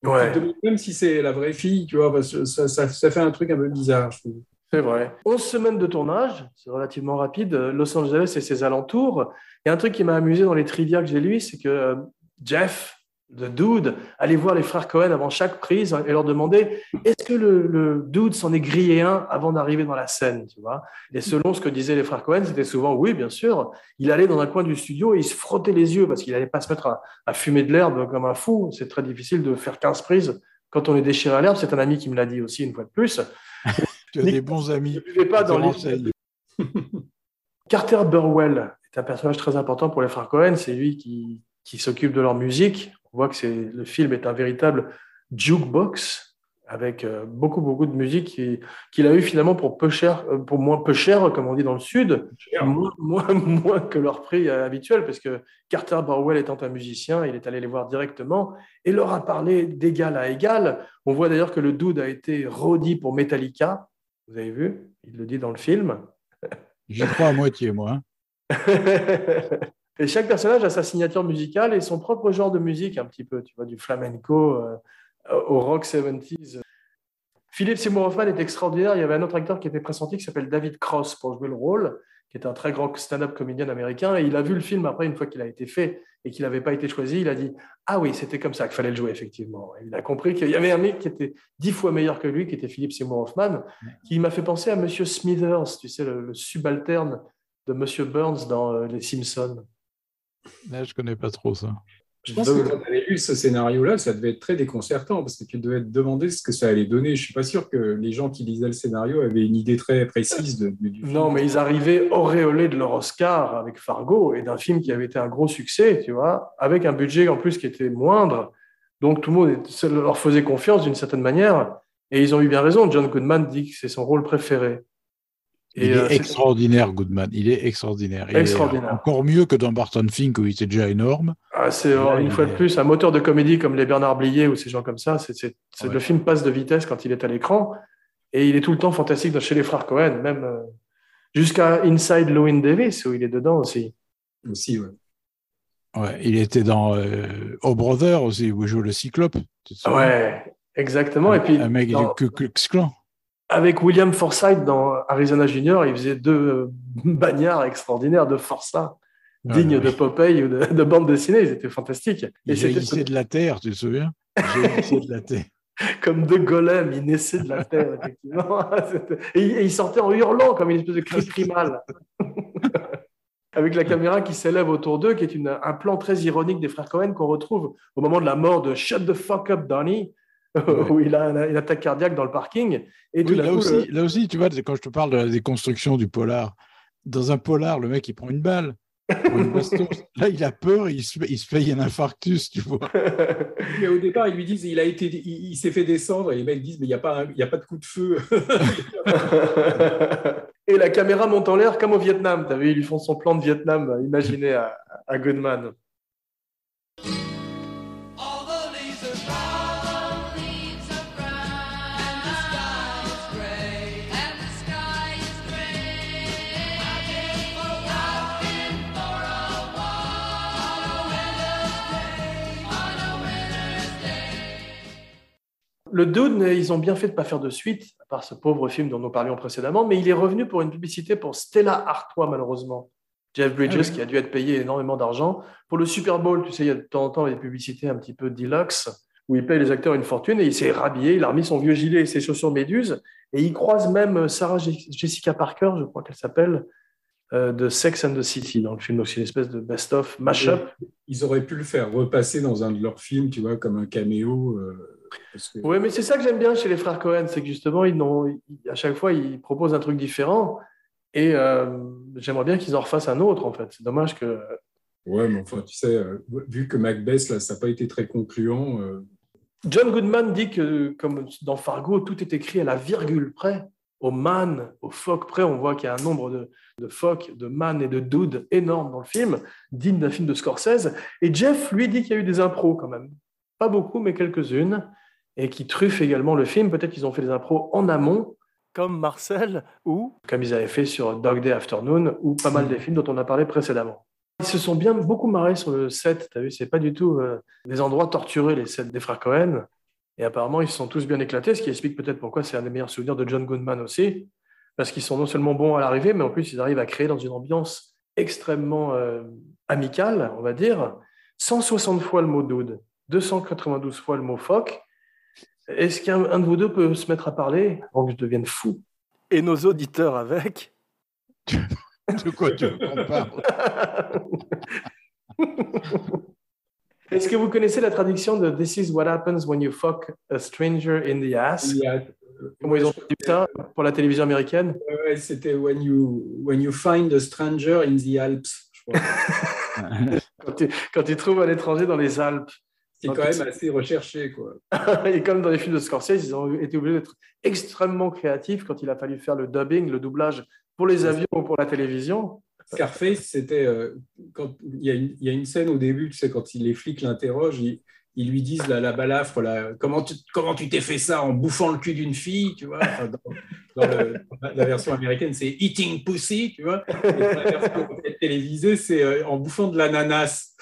Ouais, Même si c'est la vraie fille, tu vois, parce que ça, ça, ça fait un truc un peu bizarre, je trouve. c'est vrai. 11 semaines de tournage, c'est relativement rapide. Los Angeles et ses alentours. Il y a un truc qui m'a amusé dans les trivia que j'ai lu, c'est que euh, Jeff, le dude, allait voir les frères Cohen avant chaque prise et leur demandait est-ce que le, le dude s'en est grillé un avant d'arriver dans la scène, tu vois? Et selon ce que disaient les frères Cohen, c'était souvent oui, bien sûr. Il allait dans un coin du studio et il se frottait les yeux parce qu'il n'allait pas se mettre à, à fumer de l'herbe comme un fou. C'est très difficile de faire 15 prises quand on est déchiré à l'herbe. C'est un ami qui me l'a dit aussi une fois de plus. Tu as des bons amis. Ne pas dans les. Carter Burwell est un personnage très important pour les frères Cohen. C'est lui qui, qui s'occupe de leur musique. On voit que c'est, le film est un véritable jukebox avec euh, beaucoup, beaucoup de musique qui- qu'il a eu finalement pour peu cher, euh, pour moins peu cher, comme on dit dans le Sud, moins, moins, moins que leur prix euh, habituel, parce que Carter Burwell étant un musicien, il est allé les voir directement et leur a parlé d'égal à égal. On voit d'ailleurs que le dude a été Roddy pour Metallica. Vous avez vu? Il le dit dans le film. J'y crois à moitié, moi. et chaque personnage a sa signature musicale et son propre genre de musique, un petit peu, tu vois, du flamenco euh, au rock 70s. Philippe Seymour Hoffman est extraordinaire. Il y avait un autre acteur qui était pressenti qui s'appelle David Cross pour jouer le rôle, qui est un très grand stand-up comédien américain. Et il a vu le film après, une fois qu'il a été fait et qu'il n'avait pas été choisi. Il a dit Ah oui, c'était comme ça qu'il fallait le jouer, effectivement. Et il a compris qu'il y avait un mec qui était dix fois meilleur que lui, qui était Philippe Seymour Hoffman, qui m'a fait penser à Monsieur Smithers, tu sais, le, le subalterne de Monsieur Burns dans euh, Les Simpsons. Là, je connais pas trop ça. Je pense que quand tu avais lu ce scénario-là, ça devait être très déconcertant parce que tu devais te demander ce que ça allait donner. Je suis pas sûr que les gens qui lisaient le scénario avaient une idée très précise de, du film. Non, mais ils arrivaient auréolés de leur Oscar avec Fargo et d'un film qui avait été un gros succès, tu vois, avec un budget en plus qui était moindre. Donc tout le monde leur faisait confiance d'une certaine manière. Et ils ont eu bien raison. John Goodman dit que c'est son rôle préféré. Et, il euh, est c'est- extraordinaire, Goodman. Il est extraordinaire. Il est Extraordinaire. encore mieux que dans Barton Fink où il était déjà énorme. Ah, c'est une fois de plus un moteur de comédie comme les Bernard Blier ou ces gens comme ça. C'est, Ouais. Le film passe de vitesse quand il est à l'écran et il est tout le temps fantastique chez les frères Cohen, même euh, jusqu'à Inside Llewyn Davis où il est dedans aussi. Aussi, ouais. Ouais, il était dans euh, Oh Brother aussi, où il joue le Cyclope. Ouais, exactement. Et puis un mec dans- du Ku Klux Klan. Avec William Forsythe dans Arizona Junior, il faisait deux euh, bagnards extraordinaires de forçats, Ouais, dignes ouais. de Popeye ou de, de bande dessinée. Ils étaient fantastiques. Et Il c'était de la terre, tu te souviens? Jaillissait de la terre. comme deux golems, il naissait de la terre, effectivement. Et, et il sortait en hurlant comme une espèce de cri primal. Avec la caméra qui s'élève autour d'eux, qui est une- un plan très ironique des frères Cohen qu'on retrouve au moment de la mort de Shut the fuck up, Donnie, où il a une, une attaque cardiaque dans le parking. Et Oui, là, coup, aussi, le- là aussi, tu vois, quand je te parle de la déconstruction du polar, dans un polar, le mec, il prend une balle. Là, il a peur, il se, il se paye un infarctus, tu vois. Mais au départ, ils lui disent il a été, il, il s'est fait descendre et les mecs disent mais il n'y a pas, un- il y a pas de coup de feu. Et la caméra monte en l'air comme au Vietnam. Vu, ils lui font son plan de Vietnam euh, imaginé à, à Goodman. Le Dude, ils ont bien fait de ne pas faire de suite, à part ce pauvre film dont nous parlions précédemment, mais il est revenu pour une publicité pour Stella Artois, malheureusement. Jeff Bridges, Ah oui. qui a dû être payé énormément d'argent. Pour le Super Bowl, tu sais, il y a de temps en temps des publicités un petit peu deluxe, où il paye les acteurs une fortune, et il s'est rhabillé, il a remis son vieux gilet et ses chaussures méduses, et il croise même Sarah Je- Jessica Parker, je crois qu'elle s'appelle, euh, de Sex and the City, dans le film, donc c'est une espèce de best-of, mash-up. Ils auraient pu le faire repasser dans un de leurs films, tu vois, comme un caméo. euh, que- Oui, mais c'est ça que j'aime bien chez les frères Cohen, c'est que justement, ils ils- à chaque fois, ils proposent un truc différent. Et euh, j'aimerais bien qu'ils en refassent un autre, en fait. C'est dommage que. Ouais, mais enfin, tu sais, euh, vu que Macbeth, là, ça n'a pas été très concluant. euh, John Goodman dit que, comme dans Fargo, tout est écrit à la virgule près, au man, au phoque près. On voit qu'il y a un nombre de, de phoques, de man et de dudes énorme dans le film, digne d'un film de Scorsese. Et Jeff, lui, dit qu'il y a eu des impros quand même. Pas beaucoup, mais quelques-unes. Et qui truffent également le film. Peut-être qu'ils ont fait des impros en amont. Comme Marcel ou comme ils avaient fait sur Dog Day Afternoon ou pas mal des films dont on a parlé précédemment. Ils se sont bien beaucoup marrés sur le set, tu as vu, c'est pas du tout euh, des endroits torturés, les sets des frères Cohen. Et apparemment, ils se sont tous bien éclatés, ce qui explique peut-être pourquoi c'est un des meilleurs souvenirs de John Goodman aussi, parce qu'ils sont non seulement bons à l'arrivée, mais en plus, ils arrivent à créer dans une ambiance extrêmement euh, amicale, on va dire. 160 fois le mot dude, 292 fois le mot fuck. Est-ce qu'un un de vous deux peut se mettre à parler avant que je devienne fou? Et nos auditeurs avec? De quoi tu veux qu'on parle? Est-ce que vous connaissez la traduction de This is what happens when you fuck a stranger in the ass Il y a- Comment ils ont traduit ça pour la télévision américaine? Ouais, c'était when you, when you find a stranger in the Alps, je crois. quand tu, quand tu trouves un étranger dans les Alpes. C'est quand même assez recherché, quoi. Et comme dans les films de Scorsese, ils ont été obligés d'être extrêmement créatifs quand il a fallu faire le dubbing, le doublage pour les avions ou pour la télévision. Scarface, c'était euh, quand il y, a une, il y a une scène au début, tu sais, quand il- les flics l'interrogent, ils, ils lui disent la, la balafre, comment tu comment tu t'es fait ça en bouffant le cul d'une fille, tu vois Enfin, dans, dans le- dans la version américaine, c'est eating pussy, tu vois. Et dans la version télévisée, c'est euh, en bouffant de l'ananas.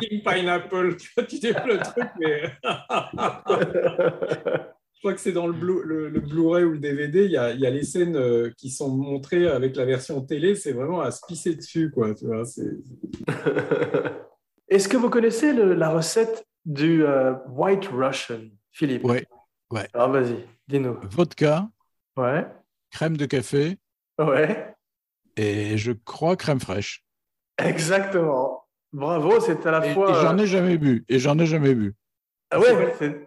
Eating pineapple, tu vois, tu sais pas le truc, mais. Je crois que c'est dans le, Blu- le, le Blu-ray ou le DVD, il y a, il y a les scènes euh, qui sont montrées avec la version télé, c'est vraiment à se pisser dessus, quoi. Tu vois, c'est... Est-ce que vous connaissez le- la recette du euh, White Russian, Philippe? Ouais. Alors vas-y, dis-nous. Vodka, Ouais, crème de café ouais, et je crois crème fraîche. Exactement. Bravo, c'est à la Et, et fois. j'en ai jamais bu. Et j'en ai jamais bu. Ah ouais,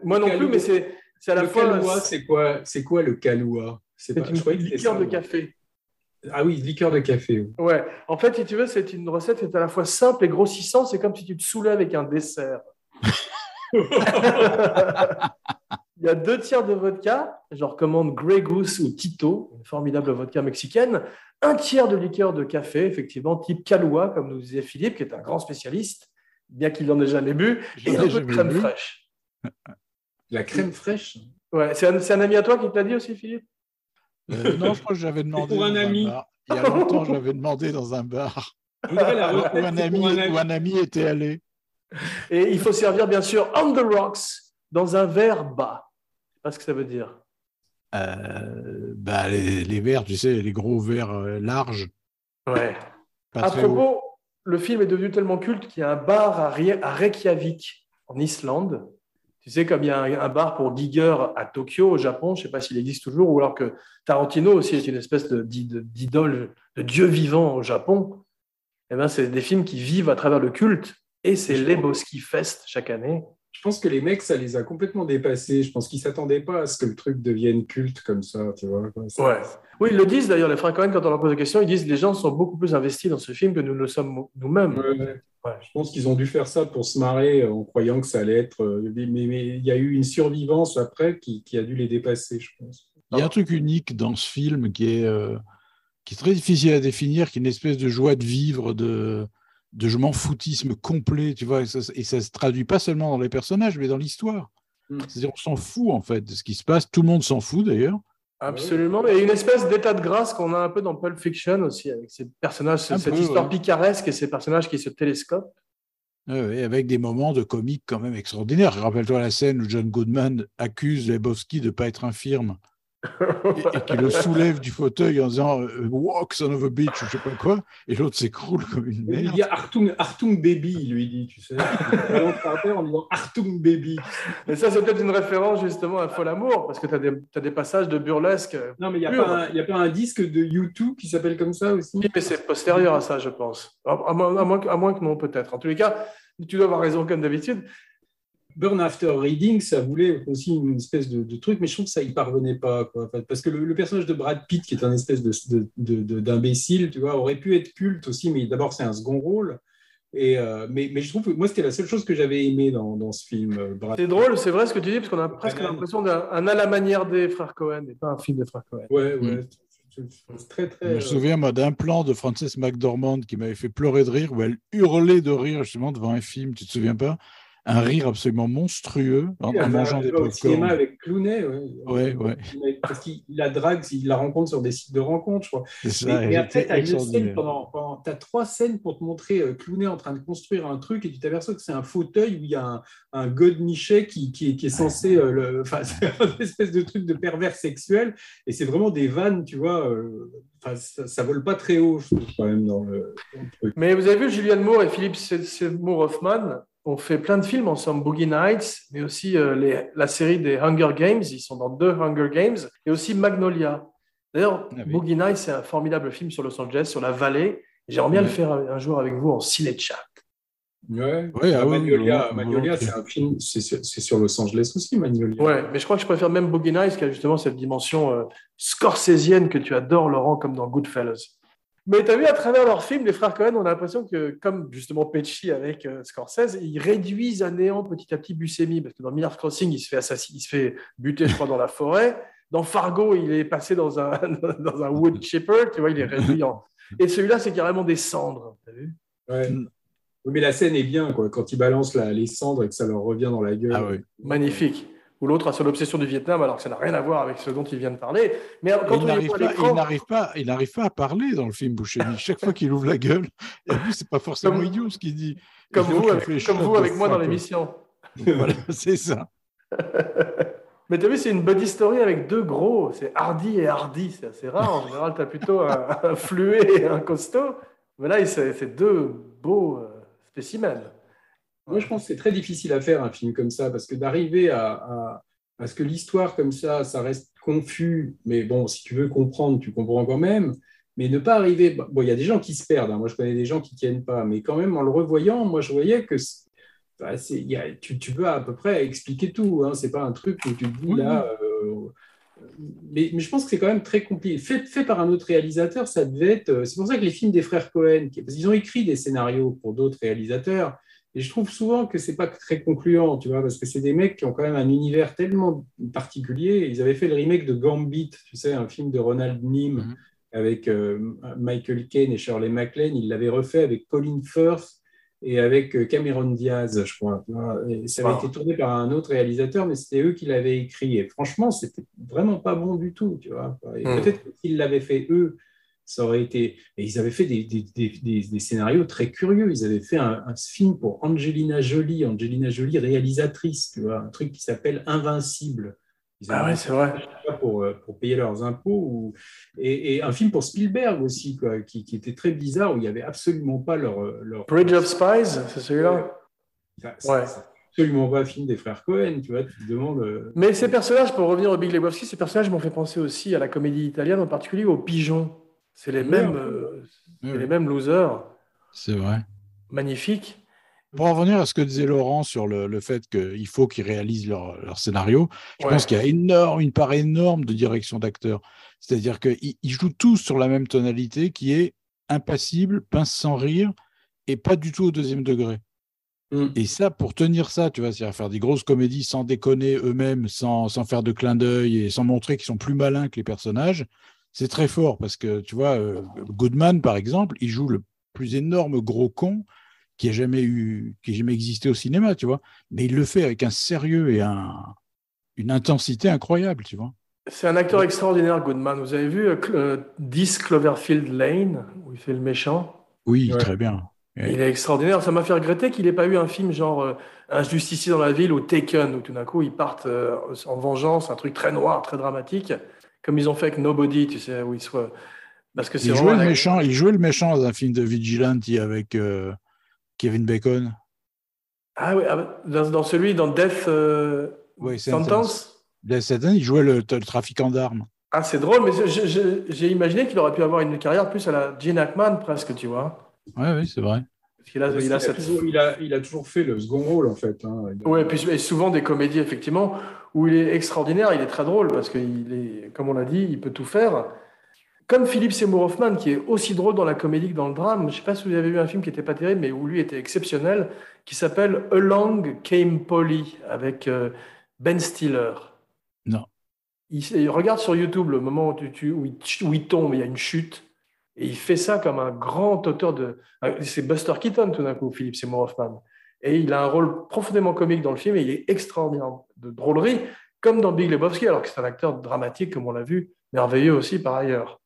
moi non plus, mais c'est à la le fois. canois, c'est quoi, c'est quoi le canois C'est pas- une c'était liqueur ça, de café. Ah oui, liqueur de café. oui. Ouais, en fait, si tu veux, c'est une recette qui est à la fois simple et grossissante. C'est comme si tu te saoulais avec un dessert. Il y a deux tiers de vodka. Je recommande Grey Goose ou Tito, une formidable vodka mexicaine. Un tiers de liqueur de café, effectivement, type Kahlua, comme nous disait Philippe, qui est un grand spécialiste, bien qu'il n'en ait jamais bu. Et un peu de crème bu. fraîche. La crème fraîche. Ouais, c'est un, c'est un ami à toi qui te l'a dit aussi, Philippe? Euh, non, je crois que j'avais demandé. pour un ami. Il y a longtemps, j'avais demandé dans un bar la où un ami, pour un ami. où un ami était allé. Et il faut servir, bien sûr, on the rocks, dans un verre bas. Pas ce que ça veut dire. Euh, bah, les, les verres, tu sais, les gros verres euh, larges. Ouais. À propos, le film est devenu tellement culte qu'il y a un bar à, Reykjavik, en Islande. Tu sais, comme il y a un, un bar pour Giger à Tokyo, au Japon, je ne sais pas s'il existe toujours, ou alors que Tarantino aussi est une espèce d'idole, de dieu vivant au Japon. Eh ben, c'est des films qui vivent à travers le culte, et c'est Lebowski Fest chaque année. Je pense que les mecs, ça les a complètement dépassés. Je pense qu'ils s'attendaient pas à ce que le truc devienne culte comme ça, tu vois. Ouais. Oui, ils le disent d'ailleurs, les frères Cohen, quand on leur pose la question, ils disent les gens sont beaucoup plus investis dans ce film que nous le sommes nous-mêmes. Ouais, ouais. Ouais. Je pense qu'ils ont dû faire ça pour se marrer euh, en croyant que ça allait être. euh, Mais mais il y a eu une survivance après qui, qui a dû les dépasser, je pense. Il y a un truc unique dans ce film qui est, euh, qui est très difficile à définir, qui est une espèce de joie de vivre, de, de je m'en foutisme complet, tu vois, et ça, et ça se traduit pas seulement dans les personnages, mais dans l'histoire. Mm. C'est-à-dire, on s'en fout, en fait, de ce qui se passe. Tout le monde s'en fout, d'ailleurs. Absolument. Et une espèce d'état de grâce qu'on a un peu dans Pulp Fiction aussi, avec ces personnages, Un cette peu, histoire ouais. picaresque et ces personnages qui se télescopent. Ouais, avec des moments de comique quand même extraordinaires. Rappelle-toi la scène où John Goodman accuse Lebowski de ne pas être infirme et, et qui le soulève du fauteuil en disant euh, Walk, son of a bitch, ou je sais pas quoi, et l'autre s'écroule comme une Il merde. dit Artung, Artung Baby, il lui dit, tu sais. Il balance par terre en disant Artung Baby. Et ça, c'est peut-être une référence justement à Fol Amour, parce que tu as, t'as des passages de burlesque. Non, mais il n'y a, pas un- il y a pas un disque de U2 qui s'appelle comme ça aussi? Oui, mais c'est postérieur à ça, je pense. À, à moins, à moins que- à moins que non, peut-être. En tous les cas, tu dois avoir raison comme d'habitude. Burn After Reading, ça voulait aussi une espèce de, de truc, mais je trouve que ça y parvenait pas. Quoi. Enfin, Parce que le, le personnage de Brad Pitt, qui est un espèce de, de- de- de- d'imbécile, tu vois, aurait pu être culte aussi, mais d'abord, c'est un second rôle. Et, euh, mais, mais je trouve que moi, c'était la seule chose que j'avais aimé dans, dans ce film. euh, C'est drôle, c'est vrai ce que tu dis, parce qu'on a presque l'impression d'un un à la manière des frères Cohen, et pas un film des frères Cohen. Ouais, ouais. Mm. Très, très. Je me euh, souviens, moi, d'un plan de Frances McDormand qui m'avait fait pleurer de rire, où elle hurlait de rire justement devant un film, tu te souviens pas? Un rire absolument monstrueux en, Il en a- mangeant des va au cinéma popcorn. avec Clooney. Ouais, Ouais, ouais. Parce qu'il la drague, il la rencontre sur des sites de rencontres, je crois. C'est ça, Mais, mais elle après, tu as une scène pendant. pendant tu as trois scènes pour te montrer euh, Clooney en train de construire un truc et tu t'aperçois que c'est un fauteuil où il y a un, un godemichet qui, qui, est, qui est censé. euh, le, enfin, c'est une espèce de truc de pervers sexuel et c'est vraiment des vannes, tu vois. euh, enfin, ça, ça vole pas très haut, je trouve, quand même, dans le, dans le truc. Mais vous avez vu, Julianne Moore et Philippe Seymour Hoffman? Ont fait plein de films ensemble, Boogie Nights, mais aussi euh, les- la série des Hunger Games. Ils sont dans deux Hunger Games, et aussi Magnolia. D'ailleurs, Ah oui. Boogie Nights, c'est un formidable film sur Los Angeles, sur la vallée. J'aimerais bien Ouais. le faire un jour avec vous en ciné-chat. Ouais, Ouais, ah oui, Magnolia, oui, Magnolia, c'est un film, c'est sur, c'est sur Los Angeles aussi, Magnolia. Ouais, mais je crois que je préfère même Boogie Nights, qui a justement cette dimension euh, scorsésienne que tu adores, Laurent, comme dans Goodfellas. Mais tu as vu, à travers leurs films, les frères Cohen, on a l'impression que, comme justement Pesci avec euh, Scorsese, ils réduisent à néant petit à petit Buscemi. Parce que dans Miller's Crossing, il se fait assassiner, il se fait buter, je crois, dans la forêt. Dans Fargo, il est passé dans un, dans un wood chipper, tu vois, il est réduit en. Et celui-là, c'est carrément des cendres. T'as vu? Ouais. Oui, Mais la scène est bien, quoi, quand ils balancent la- les cendres et que ça leur revient dans la gueule. Ah oui. Magnifique. Ou l'autre a sur l'obsession du Vietnam, alors que ça n'a rien à voir avec ce dont il vient de parler. Mais quand il on n'arrive pas, l'écran, il n'arrive pas, n'arrive pas à parler dans le film Buscemi. Chaque fois qu'il ouvre la gueule, et c'est pas forcément Comme- idiot ce qu'il dit. comme vous, avec, comme vous moi dans l'émission. Voilà, c'est ça. Mais tu as vu, c'est une buddy story avec deux gros. C'est Hardy et Hardy. C'est assez rare. En général, tu as plutôt un, un fluet et un costaud. Mais là, c'est c'est deux beaux euh, spécimens. Moi, je pense que c'est très difficile à faire un film comme ça, parce que d'arriver à, à, à ce que l'histoire comme ça, ça reste confus, mais bon, si tu veux comprendre, tu comprends quand même, mais ne pas arriver. Bon, il y a des gens qui se perdent, hein. moi je connais des gens qui tiennent pas, mais quand même, en le revoyant, moi je voyais que bah, y a- tu, tu peux à peu près expliquer tout, hein. c'est pas un truc où tu te dis là. euh, mais, mais je pense que c'est quand même très compliqué. Fait, fait par un autre réalisateur, ça devait être. euh, C'est pour ça que les films des frères Cohen, parce qu'ils ont écrit des scénarios pour d'autres réalisateurs, et je trouve souvent que c'est pas très concluant, tu vois, parce que c'est des mecs qui ont quand même un univers tellement particulier. Ils avaient fait le remake de Gambit, tu sais, un film de Ronald Nim Mhm. avec euh, Michael Caine et Shirley MacLaine. Ils l'avaient refait avec Colin Firth et avec euh, Cameron Diaz, je crois. Et ça avait Wow. été tourné par un autre réalisateur, mais c'était eux qui l'avaient écrit. Et franchement, c'était vraiment pas bon du tout, tu vois. Et Mhm. peut-être que s'ils l'avaient fait eux, ça aurait été. Et ils avaient fait des, des, des, des- des scénarios très curieux. Ils avaient fait un, un film pour Angelina Jolie, Angelina Jolie réalisatrice, tu vois, un truc qui s'appelle Invincible. Ils Ah ouais, c'est vrai. pour, euh, pour payer leurs impôts. Ou... Et, et un film pour Spielberg aussi, quoi, qui, qui était très bizarre, où il n'y avait absolument pas leur. leur... Bridge of Spies, c'est celui-là. Ouais. absolument pas un film des frères Cohen, tu vois, tu te demandes. euh, Mais ces personnages, pour revenir au Big Lebowski, ces personnages m'ont fait penser aussi à la comédie italienne, en particulier aux pigeons. C'est les, mêmes, euh, Oui, les mêmes losers. C'est vrai. Magnifiques. Pour en revenir à ce que disait Laurent sur le, le fait qu'il faut qu'ils réalisent leur, leur scénario, je Ouais. pense qu'il y a énorme, une part énorme de direction d'acteurs. C'est-à-dire qu'ils ils jouent tous sur la même tonalité qui est impassible, pince sans rire et pas du tout au deuxième degré. Mm. Et ça, pour tenir ça, tu vois, c'est-à-dire faire des grosses comédies sans déconner eux-mêmes, sans, sans faire de clin d'œil et sans montrer qu'ils sont plus malins que les personnages, c'est très fort parce que, tu vois, euh, Goodman, par exemple, il joue le plus énorme gros con qui ait jamais eu, qui ait jamais existé au cinéma, tu vois. Mais il le fait avec un sérieux et un, une intensité incroyable, tu vois. C'est un acteur extraordinaire, Goodman. Vous avez vu euh, Cl- euh, 10 Cloverfield Lane, où il fait le méchant? Oui, Ouais. très bien. Ouais. Il est extraordinaire. Ça m'a fait regretter qu'il n'ait pas eu un film genre euh, Un justicier dans la ville ou Taken, où tout d'un coup ils partent euh, en vengeance, un truc très noir, très dramatique, comme ils ont fait avec Nobody, tu sais, où ils soient. Parce que c'est Il vraiment. jouait, le méchant, il jouait le méchant dans un film de Vigilante avec euh, Kevin Bacon. Ah oui, ah dans, dans celui, dans Death euh, Oui, Sentence? Death Sentence, il jouait le, le trafiquant d'armes. Ah, c'est drôle, mais j'ai imaginé qu'il aurait pu avoir une carrière plus à la Gene Hackman, presque, tu vois. Oui, oui, c'est vrai. Parce qu'il a, Parce il a cette. toujours, il, a, il a toujours fait le second rôle, en fait. hein. A- Ouais, puis et souvent des comédies, effectivement, où il est extraordinaire, il est très drôle, parce qu'il est, comme on l'a dit, il peut tout faire. Comme Philippe Seymour Hoffman, qui est aussi drôle dans la comédie que dans le drame. Je ne sais pas si vous avez vu un film qui n'était pas terrible, mais où lui était exceptionnel, qui s'appelle Along Came Polly, avec euh, Ben Stiller. Non. Il, il regarde sur YouTube le moment où, tu- tu- où il, où il tombe, il y a une chute, et il fait ça comme un grand auteur de. C'est Buster Keaton tout d'un coup, Philippe Seymour Hoffman. Et il a un rôle profondément comique dans le film et il est extraordinaire de drôlerie, comme dans Big Lebowski, alors que c'est un acteur dramatique, comme on l'a vu, merveilleux aussi par ailleurs.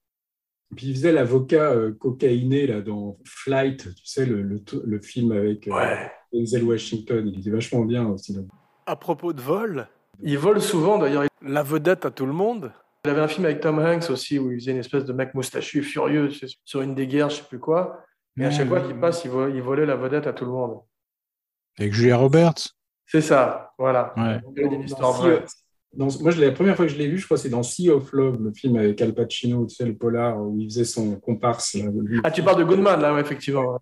Puis il faisait l'avocat euh, cocaïné là, dans Flight, tu sais, le, le, le film avec euh, Ouais. Denzel Washington. Il était vachement bien aussi. là. À propos de vol, Il vole souvent, d'ailleurs. la vedette à tout le monde, Il avait un film avec Tom Hanks aussi, où il faisait une espèce de mec moustachu, furieux, sur une des guerres, je sais plus quoi. Et à chaque fois qu'il passe, il volait la vedette à tout le monde. Avec Julia Roberts. C'est ça, voilà. Ouais. Une histoire vraie. dans- moi, la première fois que je l'ai vu, je crois, c'est dans Sea of Love, le film avec Al Pacino, tu sais, le polar, où il faisait son comparse. là, lui. Ah, tu parles de Goodman, là, ouais, effectivement.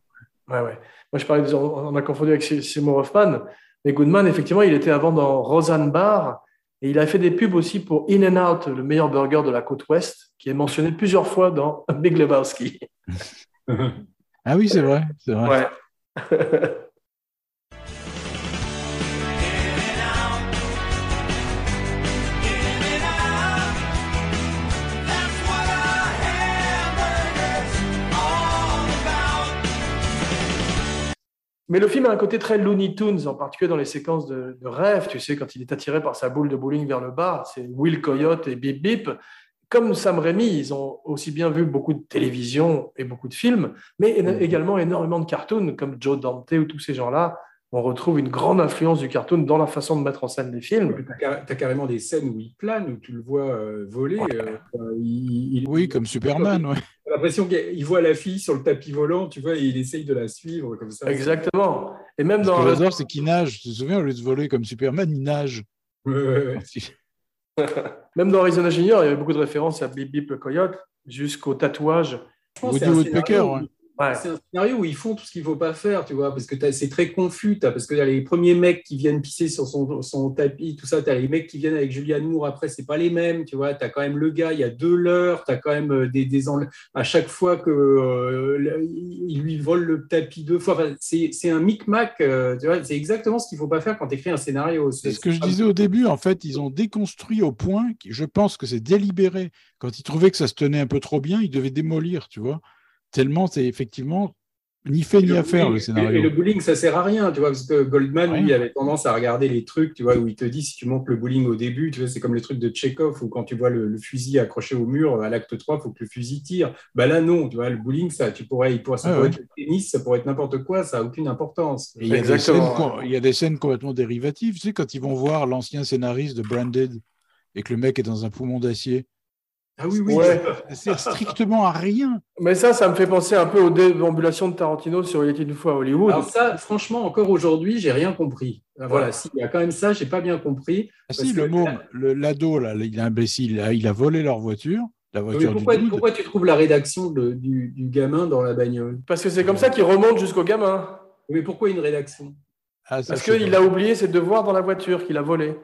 Ouais, ouais. Moi, je parlais, de- on a confondu avec Se- Seymour Hoffman. Mais Goodman, effectivement, il était avant dans Roseanne Bar. Et il a fait des pubs aussi pour In and Out, le meilleur burger de la côte ouest, qui est mentionné plusieurs fois dans Big Lebowski. Ah oui, c'est vrai. C'est vrai. Ouais. Mais le film a un côté très Looney Tunes, en particulier dans les séquences de, de rêve, tu sais, quand il est attiré par sa boule de bowling vers le bas, c'est Will Coyote et Bip Bip. Comme Sam Raimi, ils ont aussi bien vu beaucoup de télévision et beaucoup de films, mais éno- également énormément de cartoons, comme Joe Dante ou tous ces gens-là. On retrouve une grande influence du cartoon dans la façon de mettre en scène les films. Tu as, carrément des scènes où il plane, où tu le vois euh, voler. euh, euh, il, il- Oui, comme Superman, ouais. T'as l'impression qu'il voit la fille sur le tapis volant, tu vois, et il essaye de la suivre comme ça. Exactement. Et même Ce dans que j'adore, c'est qu'il nage. Tu te souviens, au lieu de voler comme Superman, il nage. Ouais, ouais, ouais. Même dans Arizona Junior, il y avait beaucoup de références à Bip Bip le Coyote, jusqu'au tatouage. Woody Woodpecker, ouais. C'est un scénario où ils font tout ce qu'il ne faut pas faire, tu vois, parce que c'est très confus. t'as- parce que les premiers mecs qui viennent pisser sur son, son tapis, tout ça, tu as les mecs qui viennent avec Julianne Moore, après, c'est pas les mêmes, tu vois. Tu as quand même le gars, il y a deux leurres, tu as quand même euh, des, des enle- À chaque fois que euh, il lui vole le tapis deux fois, Enfin, c'est c'est un micmac, euh, tu vois. C'est exactement ce qu'il ne faut pas faire quand tu écris un scénario. C'est ce que je disais au début. En fait, ils ont déconstruit au point, que je pense que c'est délibéré. Quand ils trouvaient que ça se tenait un peu trop bien, ils devaient démolir, tu vois. Tellement c'est effectivement ni fait ni à faire le Et scénario. le bowling, ça sert à rien, tu vois, parce que Goldman, Ouais. lui, avait tendance à regarder les trucs, tu vois, où il te dit, si tu montes le bowling au début, tu vois, c'est comme le truc de Tchekhov, où quand tu vois le, le fusil accroché au mur, à l'acte 3, il faut que le fusil tire. Bah là, non, tu vois, le bowling, ça, tu pourrais, il pourrait, ça Ouais, pourrait ouais. être le tennis, ça pourrait être n'importe quoi, ça n'a aucune importance. Et il y, a des Exactement. scènes, il y a des scènes complètement dérivatives. Tu sais, quand ils vont voir l'ancien scénariste de Branded et que le mec est dans un poumon d'acier, Ah oui, oui. Ouais. ça sert strictement à rien. Mais ça, ça me fait penser un peu aux déambulations de Tarantino sur Il était une fois à Hollywood. Alors ça, franchement, encore aujourd'hui, j'ai rien compris. Ah, Voilà, Ouais. si, il y a quand même ça, j'ai pas bien compris. Ah Parce si, que- le môme, le- l'ado, là, il est imbécile, il a, il a volé leur voiture, la voiture pourquoi, du pourquoi tu trouves la rédaction de- du, du gamin dans la bagnole? Parce que c'est comme ça qu'il remonte jusqu'au gamin. Mais pourquoi une rédaction? Ah, ça, Parce c'est qu'il a oublié ses devoirs dans la voiture qu'il a volé.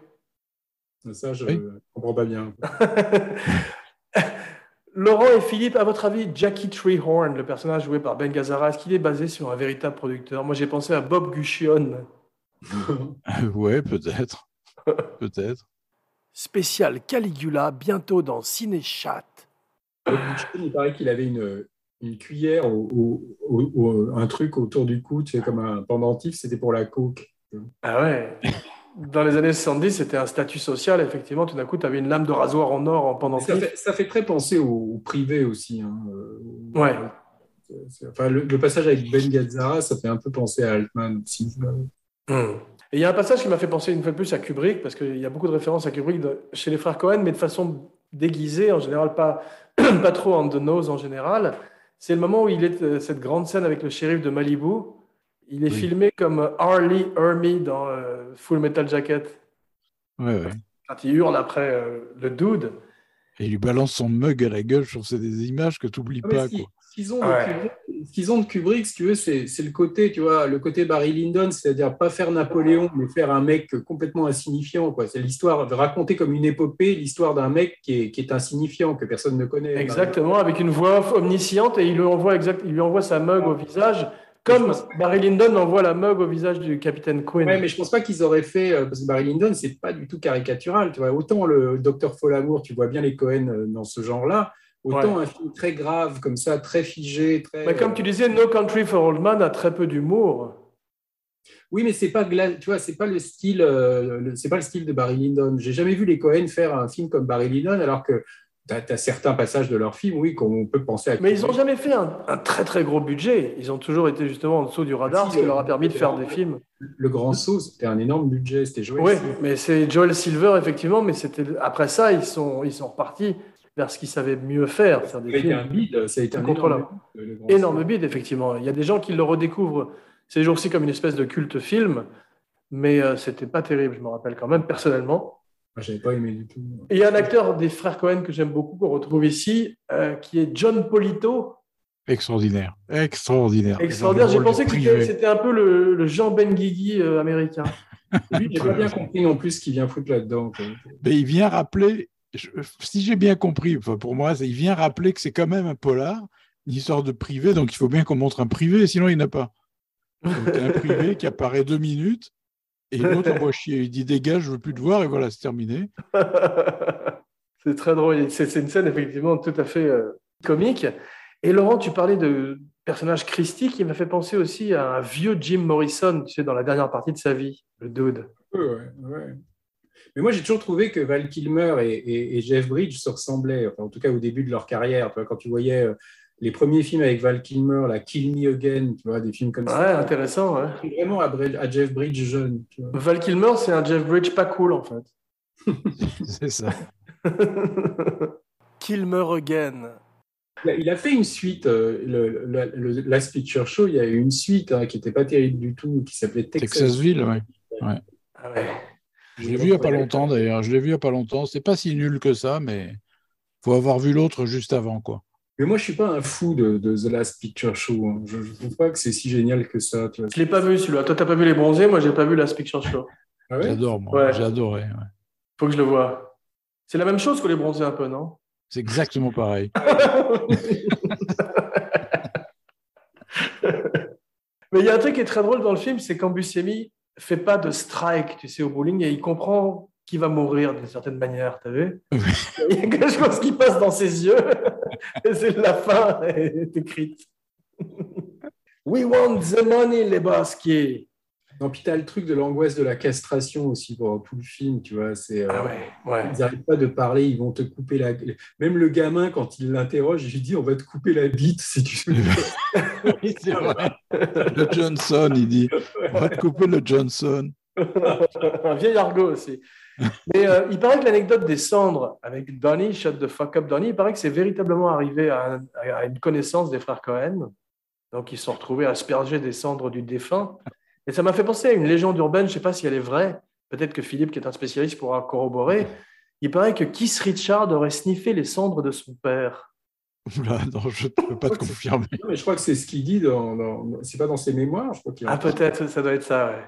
Ça, je Oui. comprends pas bien. Laurent et Philippe, à votre avis, Jackie Treehorn, le personnage joué par Ben Gazzara, est-ce qu'il est basé sur un véritable producteur? Moi, j'ai pensé à Bob Guccione. ouais, peut-être. peut-être. spécial Caligula, bientôt dans Cinéchat. Il paraît qu'il avait une, une cuillère, au- un truc autour du cou, tu sais, comme un pendentif, c'était pour la coke. Ah ouais Dans les années 70, c'était un statut social, effectivement. Tout d'un coup, tu avais une lame de rasoir en or en Ça pendentif. fait, ça fait très penser au, au privé aussi. hein, euh, Ouais. Enfin, le, le passage avec Ben Gazzara, ça fait un peu penser à Altman aussi. Hmm. Et il y a un passage qui m'a fait penser une fois de plus à Kubrick, parce qu'il y a beaucoup de références à Kubrick de- chez les frères Cohen, mais de façon déguisée, en général pas, pas trop on the nose en général. C'est le moment où il est euh, cette grande scène avec le shérif de Malibu. Il est Oui. filmé comme Harley Hermie dans euh, Full Metal Jacket. Ouais, ouais. Quand il hurle après euh, le dude. Et il lui balance son mug à la gueule. Je trouve que c'est des images que tu n'oublies Ah, pas. Quoi. ce qu'ils ont, de Ouais. Kubrick- ce qu'ils ont de Kubrick, si tu veux, c'est le côté, tu vois, le côté Barry Lyndon, c'est-à-dire pas faire Napoléon, mais faire un mec complètement insignifiant. C'est l'histoire de raconter comme une épopée l'histoire d'un mec qui est, qui est insignifiant, que personne ne connaît. Exactement, avec une voix off omnisciente, et il lui envoie, exact, il lui envoie sa mug au visage, comme Barry Lyndon envoie la mug au visage du capitaine Quinn. Ouais, mais je pense pas qu'ils auraient fait euh, parce que Barry Lyndon c'est pas du tout caricatural, tu vois. Autant le docteur Folamour, tu vois bien les Cohen euh, dans ce genre-là, autant un film très grave comme ça, très figé, très. Mais comme tu disais, No Country for Old Men a très peu d'humour. Oui, mais c'est pas, tu vois, c'est pas le style, euh, le- c'est pas le style de Barry Lyndon. J'ai jamais vu les Cohen faire un film comme Barry Lyndon, alors que tu as, certains passages de leurs films, oui, qu'on peut penser à. Mais ils n'ont jamais fait un, un très très gros budget. Ils ont toujours été justement en dessous du radar, Si, ce qui le- leur a permis de faire des films. Le Grand Saut, c'était un énorme budget, c'était joué. Oui, mais c'est Joel Silver, effectivement, mais c'était après ça, ils sont, ils sont repartis vers ce qu'ils savaient mieux faire, faire Ça a été un films. bid, ça a été un énorme Énorme bide, effectivement. Il y a des gens qui le redécouvrent ces jours-ci comme une espèce de culte film, mais euh, c'était pas terrible, je me rappelle quand même personnellement. Moi, j'avais pas aimé du tout. Et il y a un acteur des frères Cohen que j'aime beaucoup, qu'on retrouve ici, euh, qui est John Polito. Extraordinaire. Extraordinaire. Extraordinaire. J'ai pensé que c'était un peu le, le Jean Benguigui euh, américain. Lui, j'ai pas bien compris non plus ce qu'il vient foutre là-dedans. Mais il vient rappeler, je- si j'ai bien compris, enfin, pour moi, il vient rappeler que c'est quand même un polar, une histoire de privé, donc il faut bien qu'on montre un privé, sinon il n'y en a pas. Donc un privé qui apparaît deux minutes, et l'autre envoie chier, il dit dégage, je veux plus te voir, et voilà, c'est terminé. c'est très drôle. C'est c'est une scène effectivement tout à fait euh, comique. Et Laurent, tu parlais de personnage Christie qui m'a fait penser aussi à un vieux Jim Morrison, tu sais, dans la dernière partie de sa vie, le dude. Ouais, ouais, ouais. Mais moi, j'ai toujours trouvé que Val Kilmer et, et- et Jeff Bridges se ressemblaient, enfin, en tout cas au début de leur carrière. Quand tu voyais euh, les premiers films avec Val Kilmer, la Kill Me Again, tu vois, des films comme Ouais, ça. intéressant. Ouais. C'est Vraiment à, Jeff Bridges jeune. tu vois. Val Kilmer, c'est un Jeff Bridge pas cool en fait. C'est ça. Kilmer Again. Il a, fait une suite, euh, le, le- le Last Picture Show, il y a eu une suite hein, qui n'était pas terrible du tout, qui s'appelait Texas. Texasville, ouais. Ah ouais. Je l'ai vu il n'y a pas longtemps d'ailleurs. Je l'ai vu il n'y a pas longtemps. C'est pas si nul que ça, mais faut avoir vu l'autre juste avant, quoi. Mais moi, je suis pas un fou de, de The Last Picture Show. hein. Je ne trouve pas que c'est si génial que ça. Tu vois. Je l'ai pas vu celui-là. Toi, t'as pas vu les bronzés, moi j'ai pas vu la Picture Show. Ah ouais? J'adore, moi. Ouais. J'ai adoré. ouais. Faut que je le vois. C'est la même chose que les bronzés un peu, non? C'est exactement pareil. Mais il y a un truc qui est très drôle dans le film, c'est quand Buscemi fait pas de strike, tu sais, au bowling, et il comprend qu'il va mourir d'une certaine manière, t'as vu? Il y a quelque chose qui passe dans ses yeux, c'est la fin est écrite. We want the money, les basquiers. Non, puis t'as le truc de l'angoisse de la castration aussi pendant tout le film, tu vois. C'est, euh, Ah ouais, ouais. Ils n'arrêtent pas de parler, ils vont te couper la. Même le gamin, quand il l'interroge, il lui dit On va te couper la bite si tu. Oui, c'est vrai. Le Johnson, il dit on va te couper le Johnson. un vieil argot aussi. Mais euh, il paraît que l'anecdote des cendres avec Donnie, Shut the fuck up Donnie, il paraît que c'est véritablement arrivé à, un- à une connaissance des frères Cohen. Donc ils se sont retrouvés à asperger des cendres du défunt. Et ça m'a fait penser à une légende urbaine, je ne sais pas si elle est vraie, peut-être que Philippe, qui est un spécialiste, pourra corroborer. Il paraît que Keith Richard aurait sniffé les cendres de son père. Oula, non, je ne peux pas te confirmer. Non, mais je crois que c'est ce qu'il dit dans. dans- C'est pas dans ses mémoires, je crois qu'il Ah, peut-être, ça doit être ça, ouais.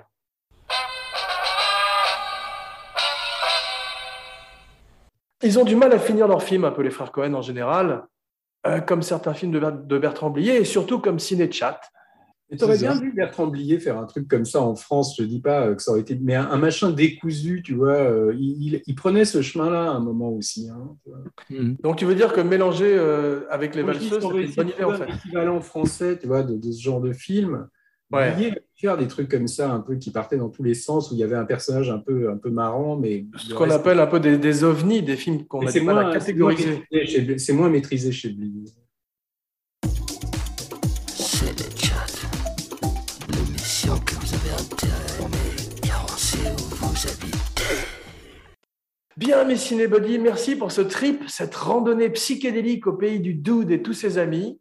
Ils ont du mal à finir leurs films, un peu les frères Cohen en général, euh, comme certains films de, Ber- de Bertrand Blier, et surtout comme Ciné Chat. Mais t'aurais C'est bien vu Bertrand Blier faire un truc comme ça en France, je dis pas euh, que ça aurait été. Mais un, un machin décousu, tu vois. euh, il, il- il prenait ce chemin-là à un moment aussi. hein, tu vois. Mhm. Donc tu veux dire que mélanger euh, avec les valseuses, c'est une bonne idée en fait. un équivalent français, tu vois, de, de ce genre de film. Ouais. Blier faire des trucs comme ça, un peu qui partaient dans tous les sens, où il y avait un personnage un peu, un peu marrant, mais Ce qu'on reste- appelle un peu des, des ovnis, des films qu'on a du mal à moins, c'est moins catégoriser. maîtrisé chez Blier- c'est moins maîtrisé chez Blier. C'est le chat. L'émission que vous avez intérêt à aimer, car on sait où vous habitez. Bien, mes cinébuddies, merci pour ce trip, cette randonnée psychédélique au pays du dude et tous ses amis.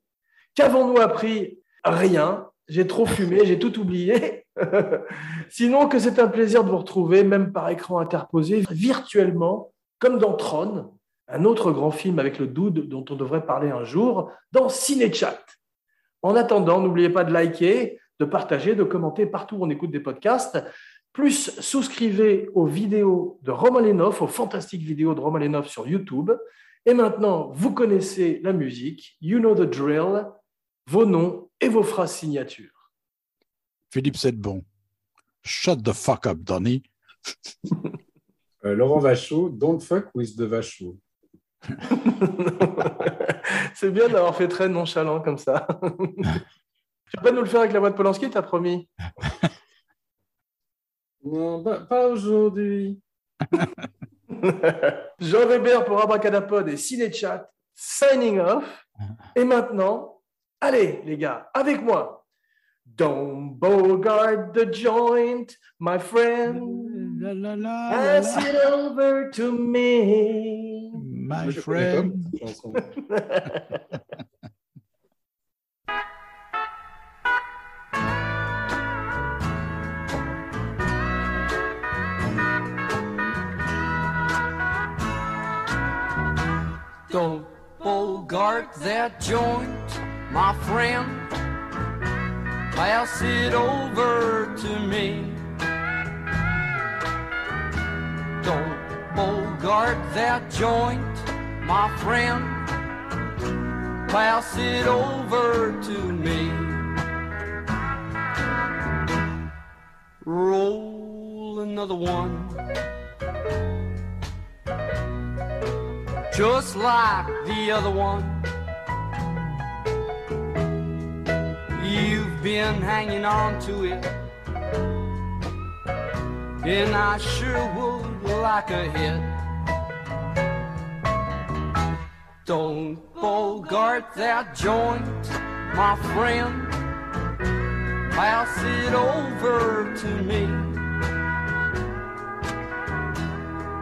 Qu'avons-nous appris? Rien. J'ai trop fumé, j'ai tout oublié. Sinon, que c'est un plaisir de vous retrouver, même par écran interposé, virtuellement, comme dans Tron, un autre grand film avec le dude dont on devrait parler un jour, dans Cinéchat. En attendant, n'oubliez pas de liker, de partager, de commenter partout où on écoute des podcasts. Plus, souscrivez aux vidéos de Roman Lenov, aux fantastiques vidéos de Roman Lenov sur YouTube. Et maintenant, vous connaissez la musique, you know the drill, vos noms et vos phrases signatures. Philippe Sedbon. Shut the fuck up, Donny. Euh, Laurent Vachaud, Don't fuck with the Vachaud. C'est bien d'avoir fait très nonchalant comme ça. tu peux pas nous le faire avec la voix de Polanski, t'as promis? Non, pas, pas aujourd'hui. Jean Weber pour Abracadapod et Cinechat, signing off. Et maintenant, allez les gars, avec moi. Don't bogart the joint, my friend. La, la, la, la, Pass it over to me. My je friend. Don't bogart that joint, my friend. Pass it over to me. Don't bogart that joint, my friend. Pass it over to me. Roll another one. just like the other one. You've been hanging on to it, and I sure would like a hit. Don't bogart that joint, my friend. Pass it over to me.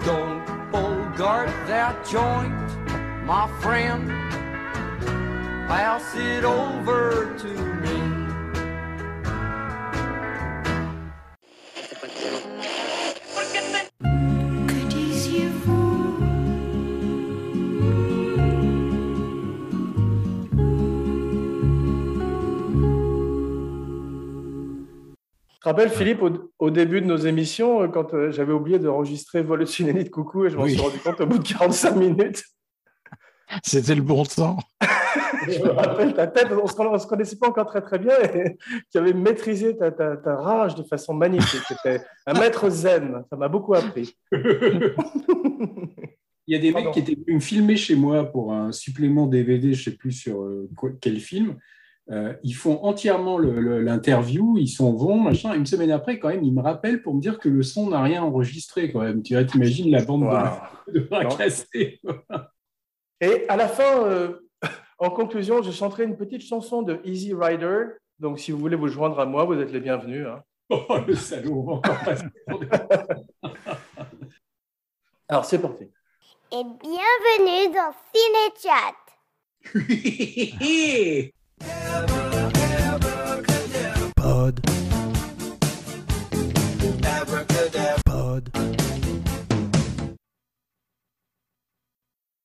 Don't bogart that joint, my friend. Pass it over to me. Que disiez-vous Tu te rappelles, Philippe, au, au début de nos émissions, euh, quand euh, j'avais oublié d'enregistrer Vol de coucou et je m'en Oui. suis rendu compte au bout de 45 minutes. C'était le bon temps. Je me rappelle ta tête, on ne se, connaissait pas encore très très bien et tu avais maîtrisé ta, ta- ta rage de façon magnifique. C'était un maître zen, ça m'a beaucoup appris. Il y a des Pardon. mecs qui étaient venus me filmer chez moi pour un supplément DVD, je ne sais plus sur euh, quel film. Euh, ils font entièrement l'interview, ils s'en vont, machin. Une semaine après, quand même, ils me rappellent pour me dire que le son n'a rien enregistré. Quand même. Tu vois, t'imagines la bande Wow. de, de. Et à la fin, euh, en conclusion, je chanterai une petite chanson de Easy Rider. Donc, si vous voulez vous joindre à moi, vous êtes les bienvenus. hein. Oh, le salaud, on va encore Alors, c'est parti. Et bienvenue dans Cinéchat. Pod